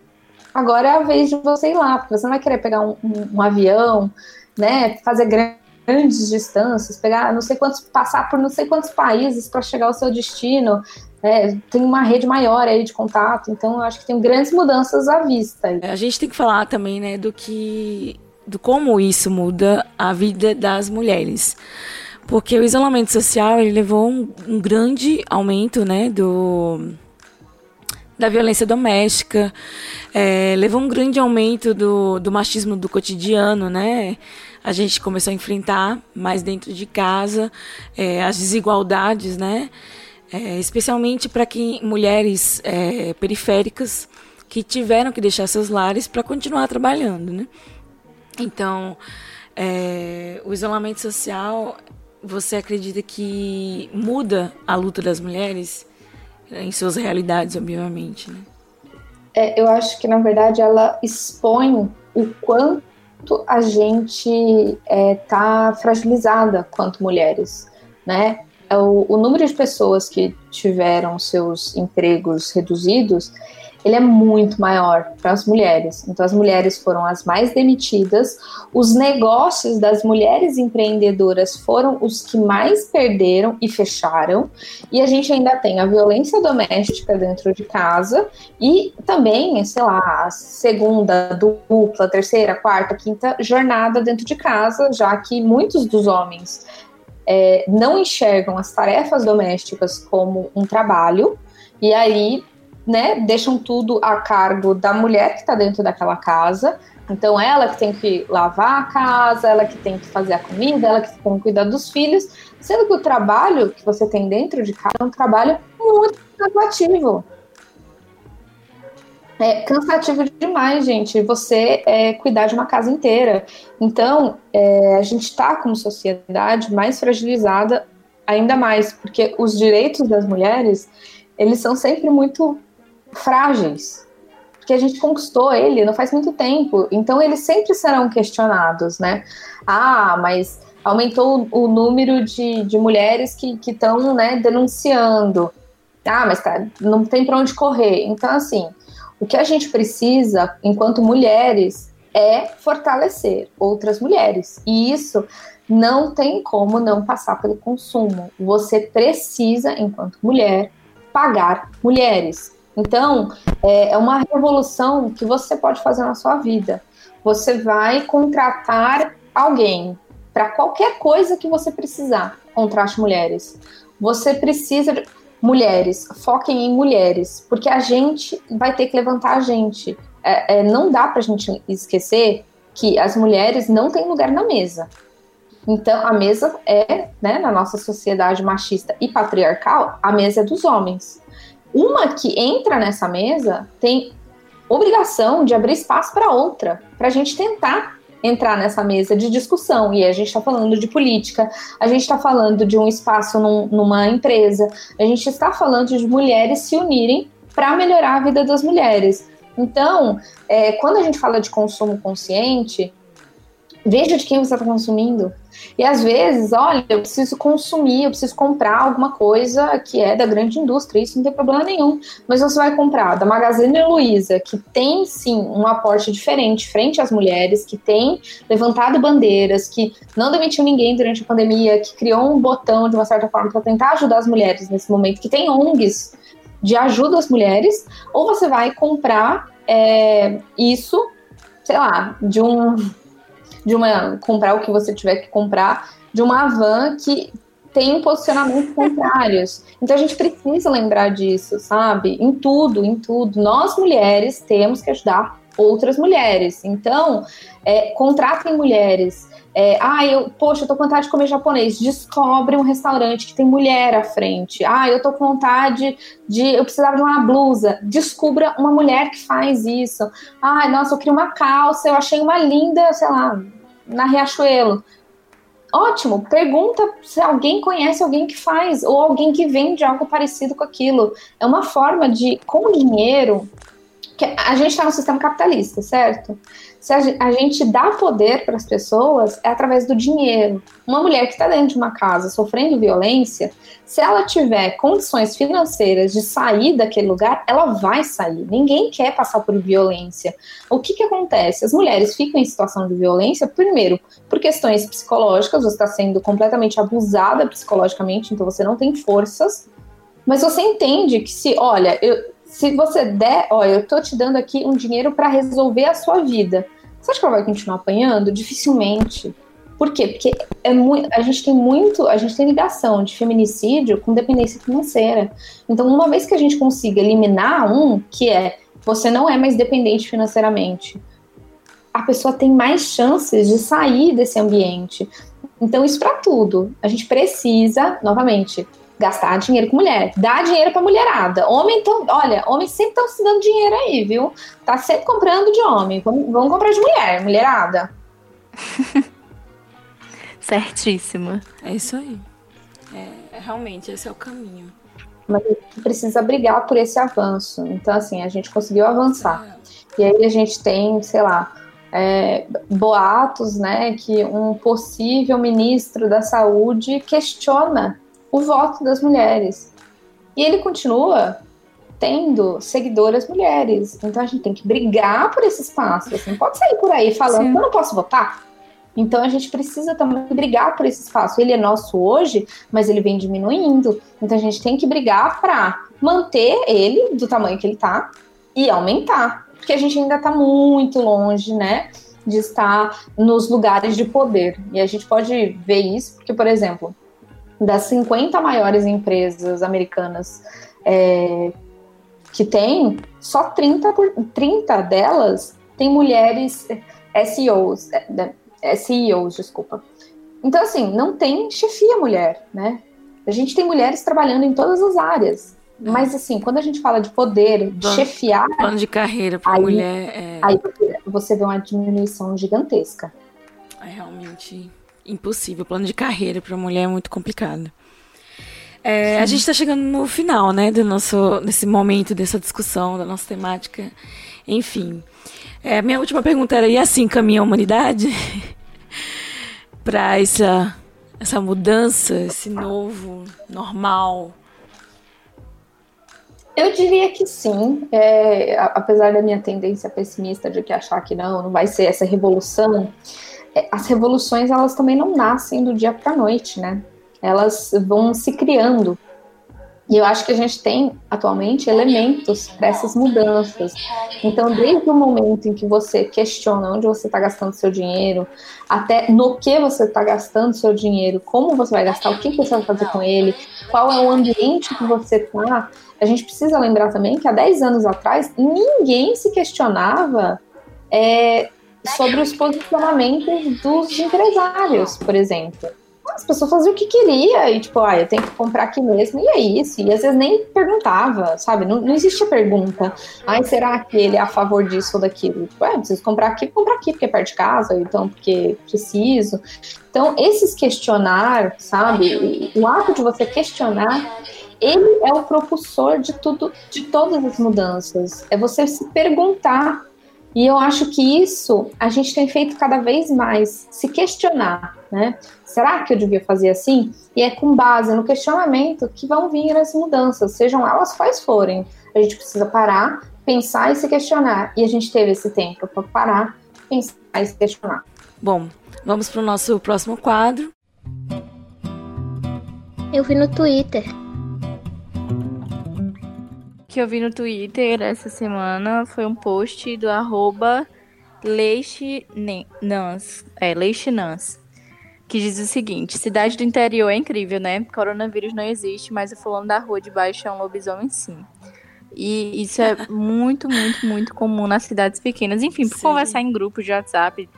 agora é a vez de você ir lá, porque você não vai querer pegar um, um, um avião, né, fazer grandes distâncias, pegar não sei quantos, passar por não sei quantos países para chegar ao seu destino. É, tem uma rede maior aí de contato, então eu acho que tem grandes mudanças à vista. A gente tem que falar também, né, do que, do como isso muda a vida das mulheres, porque o isolamento social ele levou um, um grande aumento, né, do da violência doméstica, é, levou um grande aumento do, do machismo do cotidiano, né? A gente começou a enfrentar mais dentro de casa é, as desigualdades, né? É, especialmente para quem mulheres é, periféricas que tiveram que deixar seus lares para continuar trabalhando, né? Então, é, o isolamento social, você acredita que muda a luta das mulheres? Em suas realidades, obviamente. Né? É, eu acho que, na verdade, ela expõe o quanto a gente está é, fragilizada quanto mulheres, né? É o, o número de pessoas que tiveram seus empregos reduzidos ele é muito maior para as mulheres. Então, as mulheres foram as mais demitidas, os negócios das mulheres empreendedoras foram os que mais perderam e fecharam, e a gente ainda tem a violência doméstica dentro de casa e também, sei lá, a segunda, dupla, terceira, quarta, quinta jornada dentro de casa, já que muitos dos homens é, não enxergam as tarefas domésticas como um trabalho. E aí né, deixam tudo a cargo da mulher que está dentro daquela casa. Então, ela que tem que lavar a casa, ela que tem que fazer a comida, ela que tem que cuidar dos filhos, sendo que o trabalho que você tem dentro de casa é um trabalho muito cansativo. É cansativo demais, gente, você é, cuidar de uma casa inteira. Então, é, a gente está, como sociedade, mais fragilizada ainda mais, porque os direitos das mulheres, eles são sempre muito frágeis, porque a gente conquistou ele não faz muito tempo, então eles sempre serão questionados, né? Ah, mas aumentou o, número de, de mulheres que estão né, denunciando. Ah, mas tá, não tem para onde correr. Então, assim, o que a gente precisa, enquanto mulheres, é fortalecer outras mulheres. E isso não tem como não passar pelo consumo. Você precisa, enquanto mulher, pagar mulheres. Então, é, é uma revolução que você pode fazer na sua vida. Você vai contratar alguém para qualquer coisa que você precisar. Contrate mulheres. Você precisa mulheres, foquem em mulheres, porque a gente vai ter que levantar a gente. É, é, não dá para a gente esquecer que as mulheres não têm lugar na mesa. Então, a mesa é, né, na nossa sociedade machista e patriarcal, a mesa é dos homens. Uma que entra nessa mesa tem obrigação de abrir espaço para outra, para a gente tentar entrar nessa mesa de discussão. E a gente está falando de política, a gente está falando de um espaço num, numa empresa, a gente está falando de mulheres se unirem para melhorar a vida das mulheres. Então, é, quando a gente fala de consumo consciente, veja de quem você está consumindo. E às vezes, olha, eu preciso consumir, eu preciso comprar alguma coisa que é da grande indústria, isso não tem problema nenhum. Mas você vai comprar da Magazine Luiza, que tem sim um aporte diferente frente às mulheres, que tem levantado bandeiras, que não demitiu ninguém durante a pandemia, que criou um botão de uma certa forma para tentar ajudar as mulheres nesse momento, que tem ONGs de ajuda às mulheres, ou você vai comprar é, isso, sei lá, de um de uma comprar o que você tiver que comprar de uma van que tem posicionamentos contrários. Então a gente precisa lembrar disso, sabe? Em tudo, em tudo. Nós mulheres temos que ajudar outras mulheres. Então, é, contratem mulheres. É, ah, eu, poxa, eu tô com vontade de comer japonês. Descobre um restaurante que tem mulher à frente. Ah, eu tô com vontade de. Eu precisava de uma blusa. Descubra uma mulher que faz isso. Ah, nossa, eu queria uma calça, eu achei uma linda, sei lá, na Riachuelo. Ótimo, pergunta se alguém conhece alguém que faz ou alguém que vende algo parecido com aquilo. É uma forma de, com dinheiro, a gente está no sistema capitalista, certo? Se a gente dá poder para as pessoas, é através do dinheiro. Uma mulher que está dentro de uma casa sofrendo violência, se ela tiver condições financeiras de sair daquele lugar, ela vai sair. Ninguém quer passar por violência. O que, que acontece? As mulheres ficam em situação de violência, primeiro, por questões psicológicas, você está sendo completamente abusada psicologicamente, então você não tem forças. Mas você entende que se, olha, eu, se você der, ó, eu tô te dando aqui um dinheiro para resolver a sua vida. Você acha que ela vai continuar apanhando? Dificilmente. Por quê? Porque é muito, a gente tem muito, a gente tem ligação de feminicídio com dependência financeira. Então, uma vez que a gente consiga eliminar um, que é você não é mais dependente financeiramente, a pessoa tem mais chances de sair desse ambiente. Então, isso para tudo. A gente precisa, novamente, gastar dinheiro com mulher. Dá dinheiro pra mulherada. Homem, tão, olha, homens sempre estão se dando dinheiro aí, viu? Tá sempre comprando de homem. Vamos, vamos comprar de mulher, mulherada. Certíssima. É isso aí. É, é, realmente, esse é o caminho. Mas a gente precisa brigar por esse avanço. Então, assim, a gente conseguiu avançar. É. E aí a gente tem, sei lá, é, boatos, né, que um possível ministro da saúde questiona o voto das mulheres. E ele continua tendo seguidoras mulheres. Então a gente tem que brigar por esse espaço. Você não pode sair por aí falando Sim. eu não posso votar. Então a gente precisa também brigar por esse espaço. Ele é nosso hoje, mas ele vem diminuindo. Então a gente tem que brigar para manter ele do tamanho que ele está e aumentar, porque a gente ainda está muito longe, né, de estar nos lugares de poder. E a gente pode ver isso porque, por exemplo, das 50 maiores empresas americanas é, que tem, só 30, por, 30 delas têm mulheres SEOs, é, CEOs, desculpa. Então, assim, não tem chefia mulher, né? A gente tem mulheres trabalhando em todas as áreas. Mas, assim, quando a gente fala de poder, de chefiar. Plano de carreira para mulher. É... Aí você vê uma diminuição gigantesca. É realmente impossível. Plano de carreira para mulher é muito complicado. É, a gente está chegando no final, né, do nosso, desse momento, dessa discussão, da nossa temática. Enfim, é, minha última pergunta era: e assim caminha a humanidade para essa, essa mudança, esse novo normal? Eu diria que sim, é, apesar da minha tendência pessimista de que achar que não, não vai ser essa revolução. É, as revoluções elas também não nascem do dia para noite, né? Elas vão se criando. E eu acho que a gente tem atualmente elementos para essas mudanças. Então, desde o momento em que você questiona onde você está gastando seu dinheiro, até no que você está gastando seu dinheiro, como você vai gastar, o que você vai fazer com ele, qual é o ambiente que você está, a gente precisa lembrar também que há 10 anos atrás ninguém se questionava é, sobre os posicionamentos dos empresários, por exemplo. As pessoas faziam o que queria e, tipo, ah, eu tenho que comprar aqui mesmo, e é isso. E às vezes nem perguntava, sabe? Não, não existia pergunta. Ai, será que ele é a favor disso ou daquilo? Tipo, é, preciso comprar aqui, comprar aqui, porque é perto de casa, então porque preciso. Então, esses questionar, sabe? O ato de você questionar ele é o propulsor de tudo, de todas as mudanças. É você se perguntar e eu acho que isso a gente tem feito cada vez mais, se questionar, né? Será que eu devia fazer assim? E é com base no questionamento que vão vir as mudanças, sejam elas quais forem. A gente precisa parar, pensar e se questionar. E a gente teve esse tempo para parar, pensar e se questionar. Bom, vamos para o nosso próximo quadro. Eu vi no Twitter que eu vi no Twitter essa semana foi um post do arroba Leixinans, é, Leixinans, que diz o seguinte, cidade do interior é incrível, né? Coronavírus não existe, mas o fulano da rua de baixo é um lobisomem sim. E isso é muito, muito, muito comum nas cidades pequenas. Enfim, por Sim. conversar em grupos de WhatsApp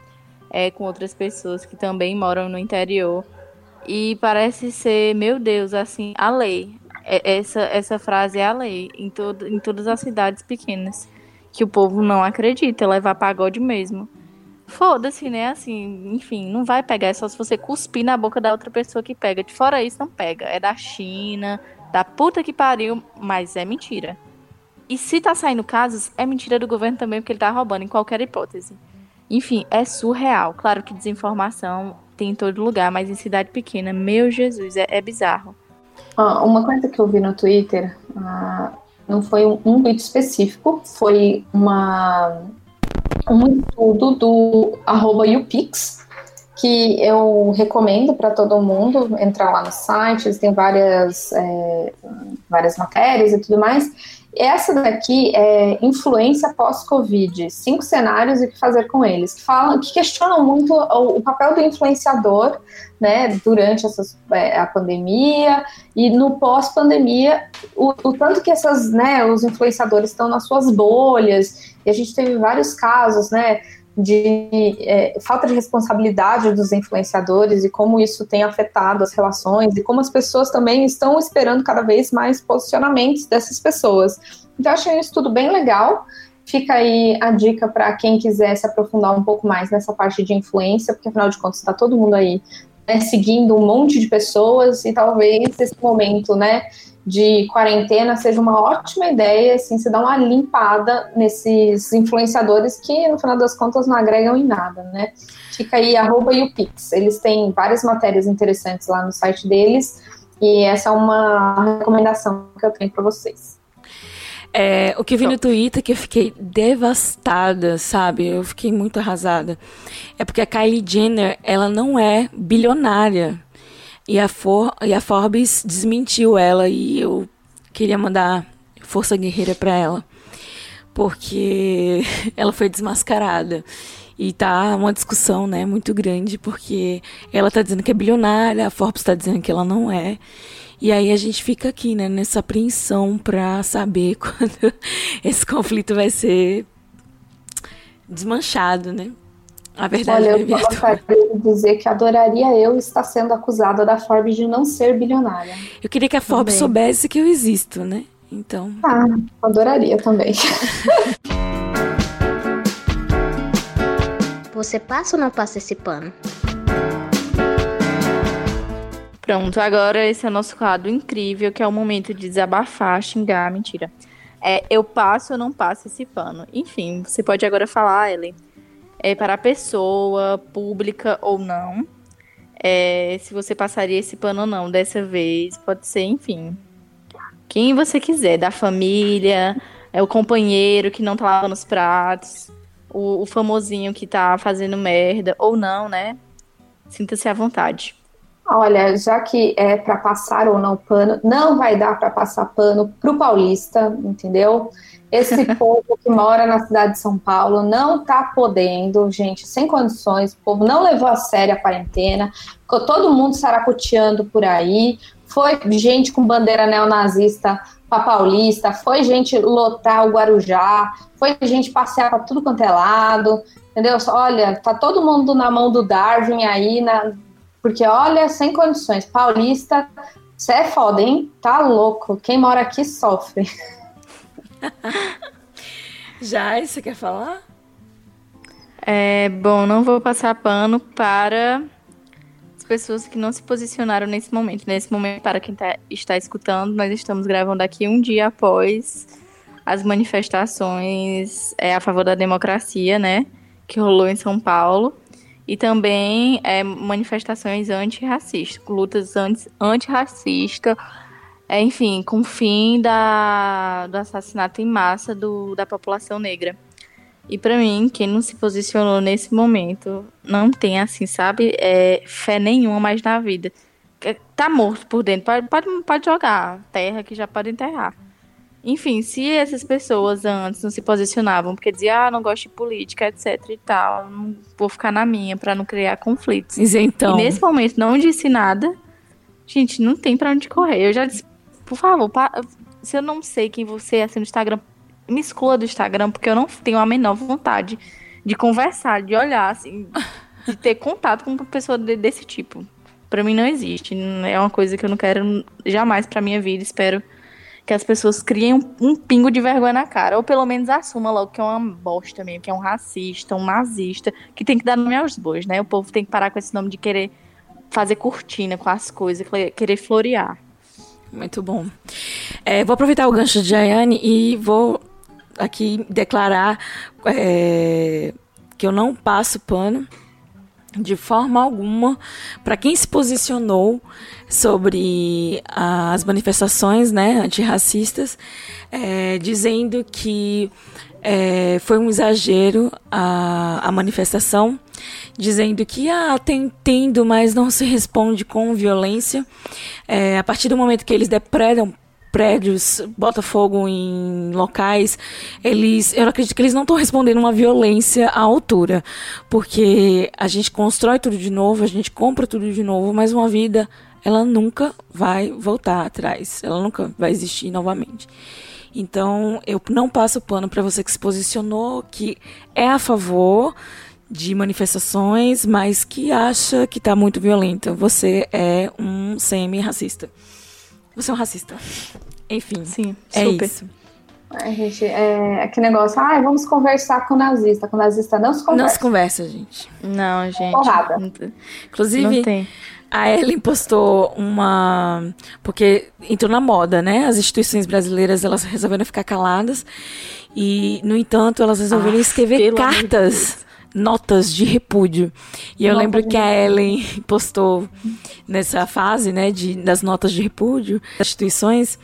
é, com outras pessoas que também moram no interior. E parece ser, meu Deus, assim, a lei. É, essa, essa frase é a lei em, todo, em todas as cidades pequenas. Que o povo não acredita, levar pagode mesmo. Foda-se, né? Assim, enfim, não vai pegar. É só se você cuspir na boca da outra pessoa que pega. De fora isso, não pega. É da China, da puta que pariu, mas é mentira. E se tá saindo casos, é mentira do governo também, porque ele tá roubando em qualquer hipótese. Enfim, é surreal. Claro que desinformação tem em todo lugar, mas em cidade pequena, meu Jesus, é, é bizarro. Ah, uma coisa que eu vi no Twitter, ah, não foi um, um tweet específico, foi uma, um estudo do arroba YouPix, que eu recomendo para todo mundo entrar lá no site, eles têm várias, é, várias matérias e tudo mais. Essa daqui é influência pós-Covid, cinco cenários e o que fazer com eles, que falam, que questionam muito o, o papel do influenciador, né, durante essas, é, a pandemia e no pós-pandemia, o, o, tanto que essas, né, os influenciadores estão nas suas bolhas, e a gente teve vários casos, né, de é, falta de responsabilidade dos influenciadores e como isso tem afetado as relações e como as pessoas também estão esperando cada vez mais posicionamentos dessas pessoas. Então, achei isso tudo bem legal. Fica aí a dica para quem quiser se aprofundar um pouco mais nessa parte de influência, porque afinal de contas está todo mundo aí né, seguindo um monte de pessoas e talvez esse momento, né, de quarentena seja uma ótima ideia, assim, se dar uma limpada nesses influenciadores que, no final das contas, não agregam em nada, né? Fica aí, arroba o Pix. Eles têm várias matérias interessantes lá no site deles e essa é uma recomendação que eu tenho para vocês. É, o que vi no Twitter que eu fiquei devastada, sabe? Eu fiquei muito arrasada. É porque a Kylie Jenner, ela não é bilionária. E a, For, e a Forbes desmentiu ela e eu queria mandar força guerreira para ela. Porque ela foi desmascarada. E tá uma discussão, né, muito grande, porque ela tá dizendo que é bilionária, a Forbes tá dizendo que ela não é. E aí a gente fica aqui, né, nessa apreensão pra saber quando esse conflito vai ser desmanchado, né? A verdade Olha, eu gostaria de dizer que adoraria eu estar sendo acusada da Forbes de não ser bilionária. Eu queria que a Forbes também. soubesse que eu existo, né? Então. Ah, adoraria também. Você passa ou não passa esse pano? Pronto, agora esse é o nosso quadro incrível, que é o momento de desabafar, xingar, mentira. É, eu passo ou não passo esse pano? Enfim, você pode agora falar, Ellen é, para a pessoa, pública ou não. É, se você passaria esse pano ou não dessa vez. Pode ser, enfim. Quem você quiser, da família, é o companheiro que não tá lavando os pratos, o, o famosinho que tá fazendo merda, ou não, né? Sinta-se à vontade. Olha, já que é para passar ou não pano, não vai dar para passar pano pro paulista, entendeu? Esse povo que mora na cidade de São Paulo não está podendo, gente, sem condições. O povo não levou a sério a quarentena, ficou todo mundo saracoteando por aí. Foi gente com bandeira neonazista para Paulista, foi gente lotar o Guarujá, foi gente passear para tudo quanto é lado, entendeu? Olha, tá todo mundo na mão do Darwin aí, na, porque olha, sem condições. Paulista, você é foda, hein? Tá louco. Quem mora aqui sofre. Já, você quer falar? É, bom, não vou passar pano para as pessoas que não se posicionaram nesse momento. Nesse momento, para quem tá, está escutando, nós estamos gravando aqui um dia após as manifestações é, a favor da democracia, né? Que rolou em São Paulo. E também é, manifestações antirracistas, lutas antirracistas é, enfim, com o fim da, do assassinato em massa do, da população negra. E para mim, quem não se posicionou nesse momento não tem, assim, sabe, é, fé nenhuma mais na vida. É, tá morto por dentro, pode, pode, pode jogar terra que já pode enterrar. Enfim, se essas pessoas antes não se posicionavam porque diziam, ah, não gosto de política, etc e tal, não vou ficar na minha para não criar conflitos. Então. E nesse momento não disse nada, gente, não tem para onde correr. Eu já disse por favor, pa se eu não sei quem você é assim, no Instagram, me exclua do Instagram, porque eu não tenho a menor vontade de conversar, de olhar, assim, de ter contato com uma pessoa de, desse tipo. Para mim não existe. É uma coisa que eu não quero jamais pra minha vida. Espero que as pessoas criem um, um, pingo de vergonha na cara. Ou pelo menos assumam logo que é uma bosta mesmo, que é um racista, um nazista, que tem que dar nome aos bois, né? O povo tem que parar com esse nome de querer fazer cortina com as coisas, querer florear. Muito bom. É, vou aproveitar o gancho de Ayane e vou aqui declarar é, que eu não passo pano de forma alguma para quem se posicionou sobre as manifestações né, antirracistas, é, dizendo que é, foi um exagero a, a manifestação, dizendo que ah, tem tendo, mas não se responde com violência. É, a partir do momento que eles depredam prédios, Botafogo em locais, eles, eu acredito que eles não estão respondendo uma violência à altura, porque a gente constrói tudo de novo, a gente compra tudo de novo, mas uma vida ela nunca vai voltar atrás, ela nunca vai existir novamente. Então, eu não passo pano para você que se posicionou, que é a favor de manifestações, mas que acha que está muito violenta. Você é um semi-racista. Você é um racista. Enfim. Sim, é super. isso. Ai, gente, é aquele negócio, ah, vamos conversar com o nazista. Com o nazista não se conversa. Não se conversa, gente. Não, gente. Porrada. Inclusive, não tem. a Ellen postou uma. Porque entrou na moda, né? As instituições brasileiras elas resolveram ficar caladas. E, no entanto, elas resolveram ah, escrever cartas notas de repúdio. E eu Nota lembro que a Ellen postou nessa fase, né, de, das notas de repúdio das instituições,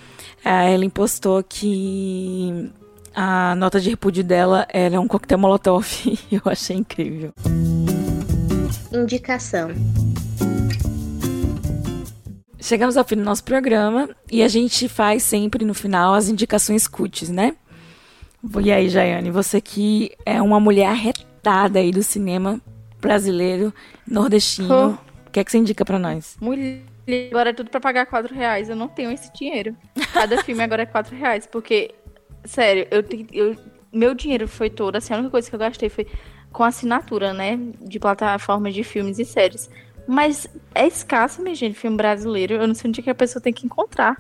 a Ellen postou que a nota de repúdio dela era um coquetel molotov. eu achei incrível. Indicação. Chegamos ao fim do nosso programa e a gente faz sempre no final as indicações cuts, né? E aí, Jaiane, você que é uma mulher retada aí do cinema brasileiro, nordestino, o que é que você indica para nós? Mulher, agora é tudo para pagar quatro reais. Eu não tenho esse dinheiro. Cada filme agora é quatro reais, porque, sério, eu, eu, meu dinheiro foi todo, assim, a única coisa que eu gastei foi com assinatura, né, de plataformas de filmes e séries. Mas é escasso, minha gente, filme brasileiro. Eu não sei onde que a pessoa tem que encontrar.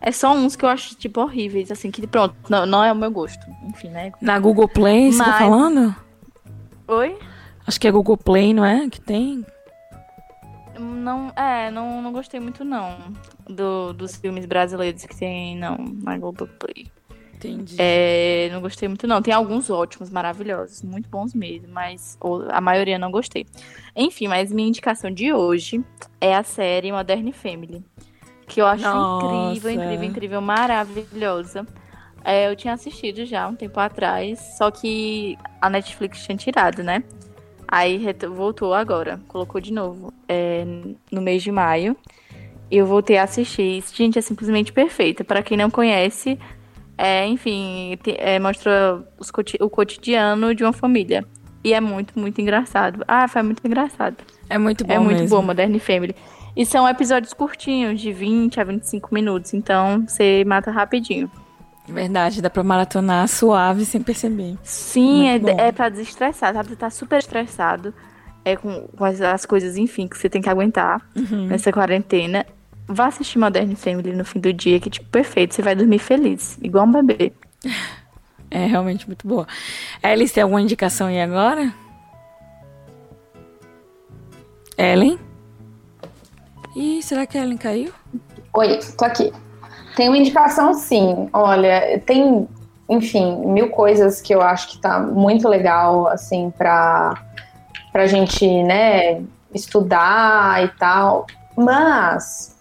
É só uns que eu acho, tipo, horríveis, assim, que pronto, não, não é o meu gosto. Enfim, né? Na Google Play, Mas... você tá falando? Oi? Acho que é Google Play, não é? Que tem? Não, é, não, não gostei muito, não. Do, dos filmes brasileiros que tem, não, na Google Play. Entendi. É, não gostei muito, não. Tem alguns ótimos, maravilhosos, muito bons mesmo, mas a maioria não gostei. Enfim, mas minha indicação de hoje é a série Modern Family que eu acho Nossa. incrível, incrível, incrível, maravilhosa. É, eu tinha assistido já um tempo atrás, só que a Netflix tinha tirado, né? Aí voltou agora, colocou de novo é, no mês de maio. E eu voltei a assistir. Gente, é simplesmente perfeita. Para quem não conhece, é, enfim, é, mostra os, o cotidiano de uma família. E é muito, muito engraçado. Ah, foi muito engraçado. É muito bom. É muito mesmo. bom, Modern Family. E são episódios curtinhos, de 20 a 25 minutos. Então você mata rapidinho. Verdade, dá pra maratonar suave sem perceber. Sim, é, é pra desestressar, sabe? Você tá super estressado é, com, com as, as, coisas, enfim, que você tem que aguentar uhum. nessa quarentena. Vá assistir Modern Family no fim do dia, que, tipo, perfeito. Você vai dormir feliz, igual um bebê. É realmente muito boa. Alice, tem alguma indicação aí agora? Ellen? Ih, será que a Ellen caiu? Oi, tô aqui. Tem uma indicação sim. Olha, tem, enfim, mil coisas que eu acho que tá muito legal, assim, pra, pra gente, né, estudar e tal. Mas,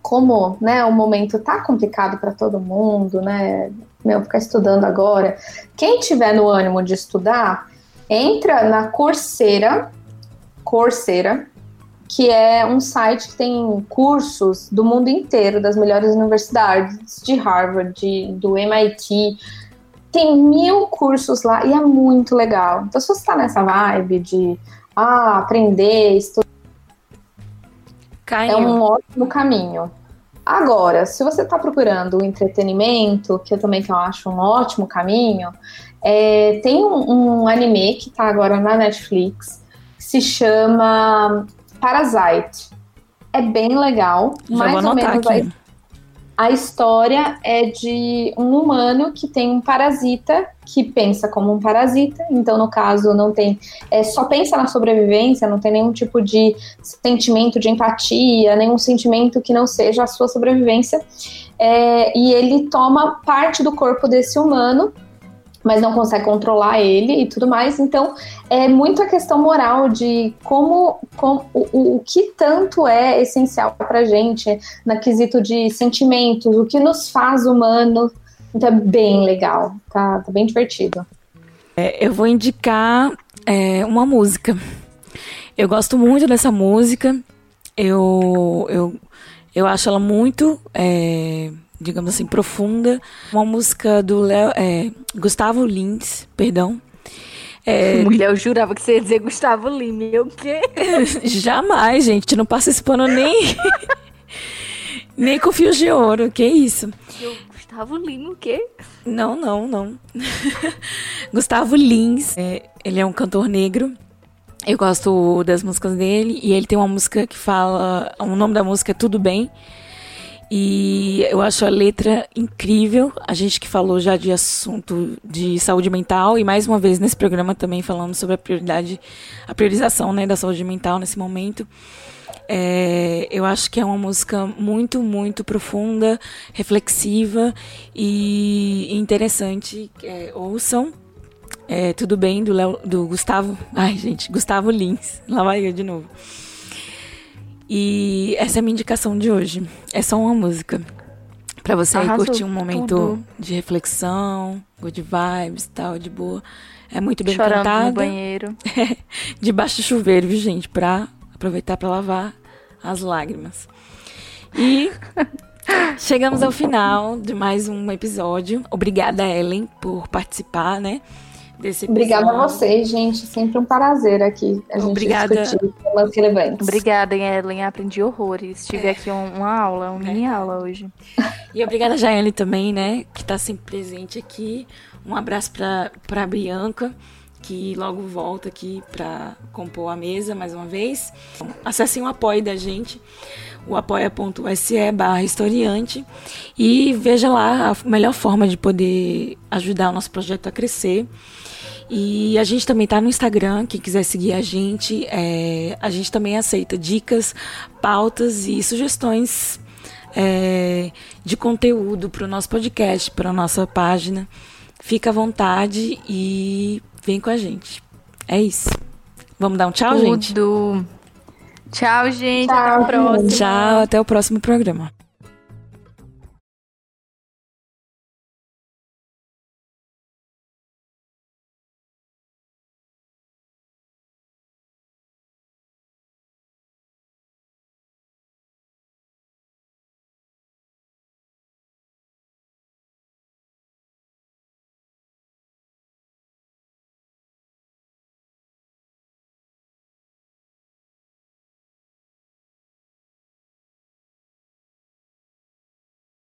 como, né, o momento tá complicado para todo mundo, né, meu, ficar estudando agora. Quem tiver no ânimo de estudar, entra na Coursera, Coursera, que é um site que tem cursos do mundo inteiro, das melhores universidades, de Harvard, de, do MIT. Tem mil cursos lá e é muito legal. Então, se você está nessa vibe de ah, aprender, estudar, Caiu. é um ótimo caminho. Agora, se você está procurando o entretenimento, que eu também que eu acho um ótimo caminho, é, tem um, um, anime que está agora na Netflix, que se chama Parasite. É bem legal, Já mais ou menos aqui. A história é de um humano que tem um parasita que pensa como um parasita, então no caso não tem, é, só pensa na sobrevivência, não tem nenhum tipo de sentimento de empatia, nenhum sentimento que não seja a sua sobrevivência, é, e ele toma parte do corpo desse humano mas não consegue controlar ele e tudo mais. Então, é muito a questão moral de como, como o, o que tanto é essencial para gente na quesito de sentimentos, o que nos faz humano. Então, é bem legal, tá, tá bem divertido. É, eu vou indicar é, uma música. Eu gosto muito dessa música. Eu, eu, eu acho ela muito. É, digamos assim, profunda. Uma música do é, Gustavo Lins, perdão. É... Mulher, eu jurava que você ia dizer Gustavo Lima. Eu o quê? Jamais, gente. Não passa esse pano nem. nem com fios de ouro. Que isso? Eu, Gustavo Lima, o quê? Não, não, não. Gustavo Lins. É, ele é um cantor negro. Eu gosto das músicas dele. E ele tem uma música que fala. O nome da música é Tudo Bem. E eu acho a letra incrível. A gente que falou já de assunto de saúde mental e mais uma vez nesse programa também falamos sobre a prioridade, a priorização, né, da saúde mental nesse momento. É, eu acho que é uma música muito, muito profunda, reflexiva e interessante. É, ouçam. É, tudo bem do, Leo, do Gustavo. Ai, gente, Gustavo Lins. Lá vai eu de novo. E essa é a minha indicação de hoje. É só uma música. Pra você Arrasou curtir um momento tudo. de reflexão, good vibes e tal, de boa. É muito bem Chorando cantada. no banheiro. Debaixo do chuveiro, viu, gente? Pra aproveitar para lavar as lágrimas. E chegamos ao final de mais um episódio. Obrigada, Ellen, por participar, né? Desse episódio. Obrigada a vocês, gente. Sempre um prazer aqui a gente Obrigada. discutir temas relevantes. Obrigada, Ellen. Aprendi horrores. Tive é. aqui um, uma aula, uma é. mini aula hoje. E obrigada, Jaele, também, né? Que está sempre presente aqui. Um abraço para a Bianca que logo volta aqui para compor a mesa mais uma vez. Acessem o apoio da gente, o apoia.se barra historiante e veja lá a melhor forma de poder ajudar o nosso projeto a crescer. E a gente também está no Instagram, quem quiser seguir a gente, é, a gente também aceita dicas, pautas e sugestões é, de conteúdo para o nosso podcast, para a nossa página. Fica à vontade e vem com a gente. É isso. Vamos dar um tchau, Tudo. gente? Tchau, gente. Tchau, até o próximo. Tchau, até o próximo programa.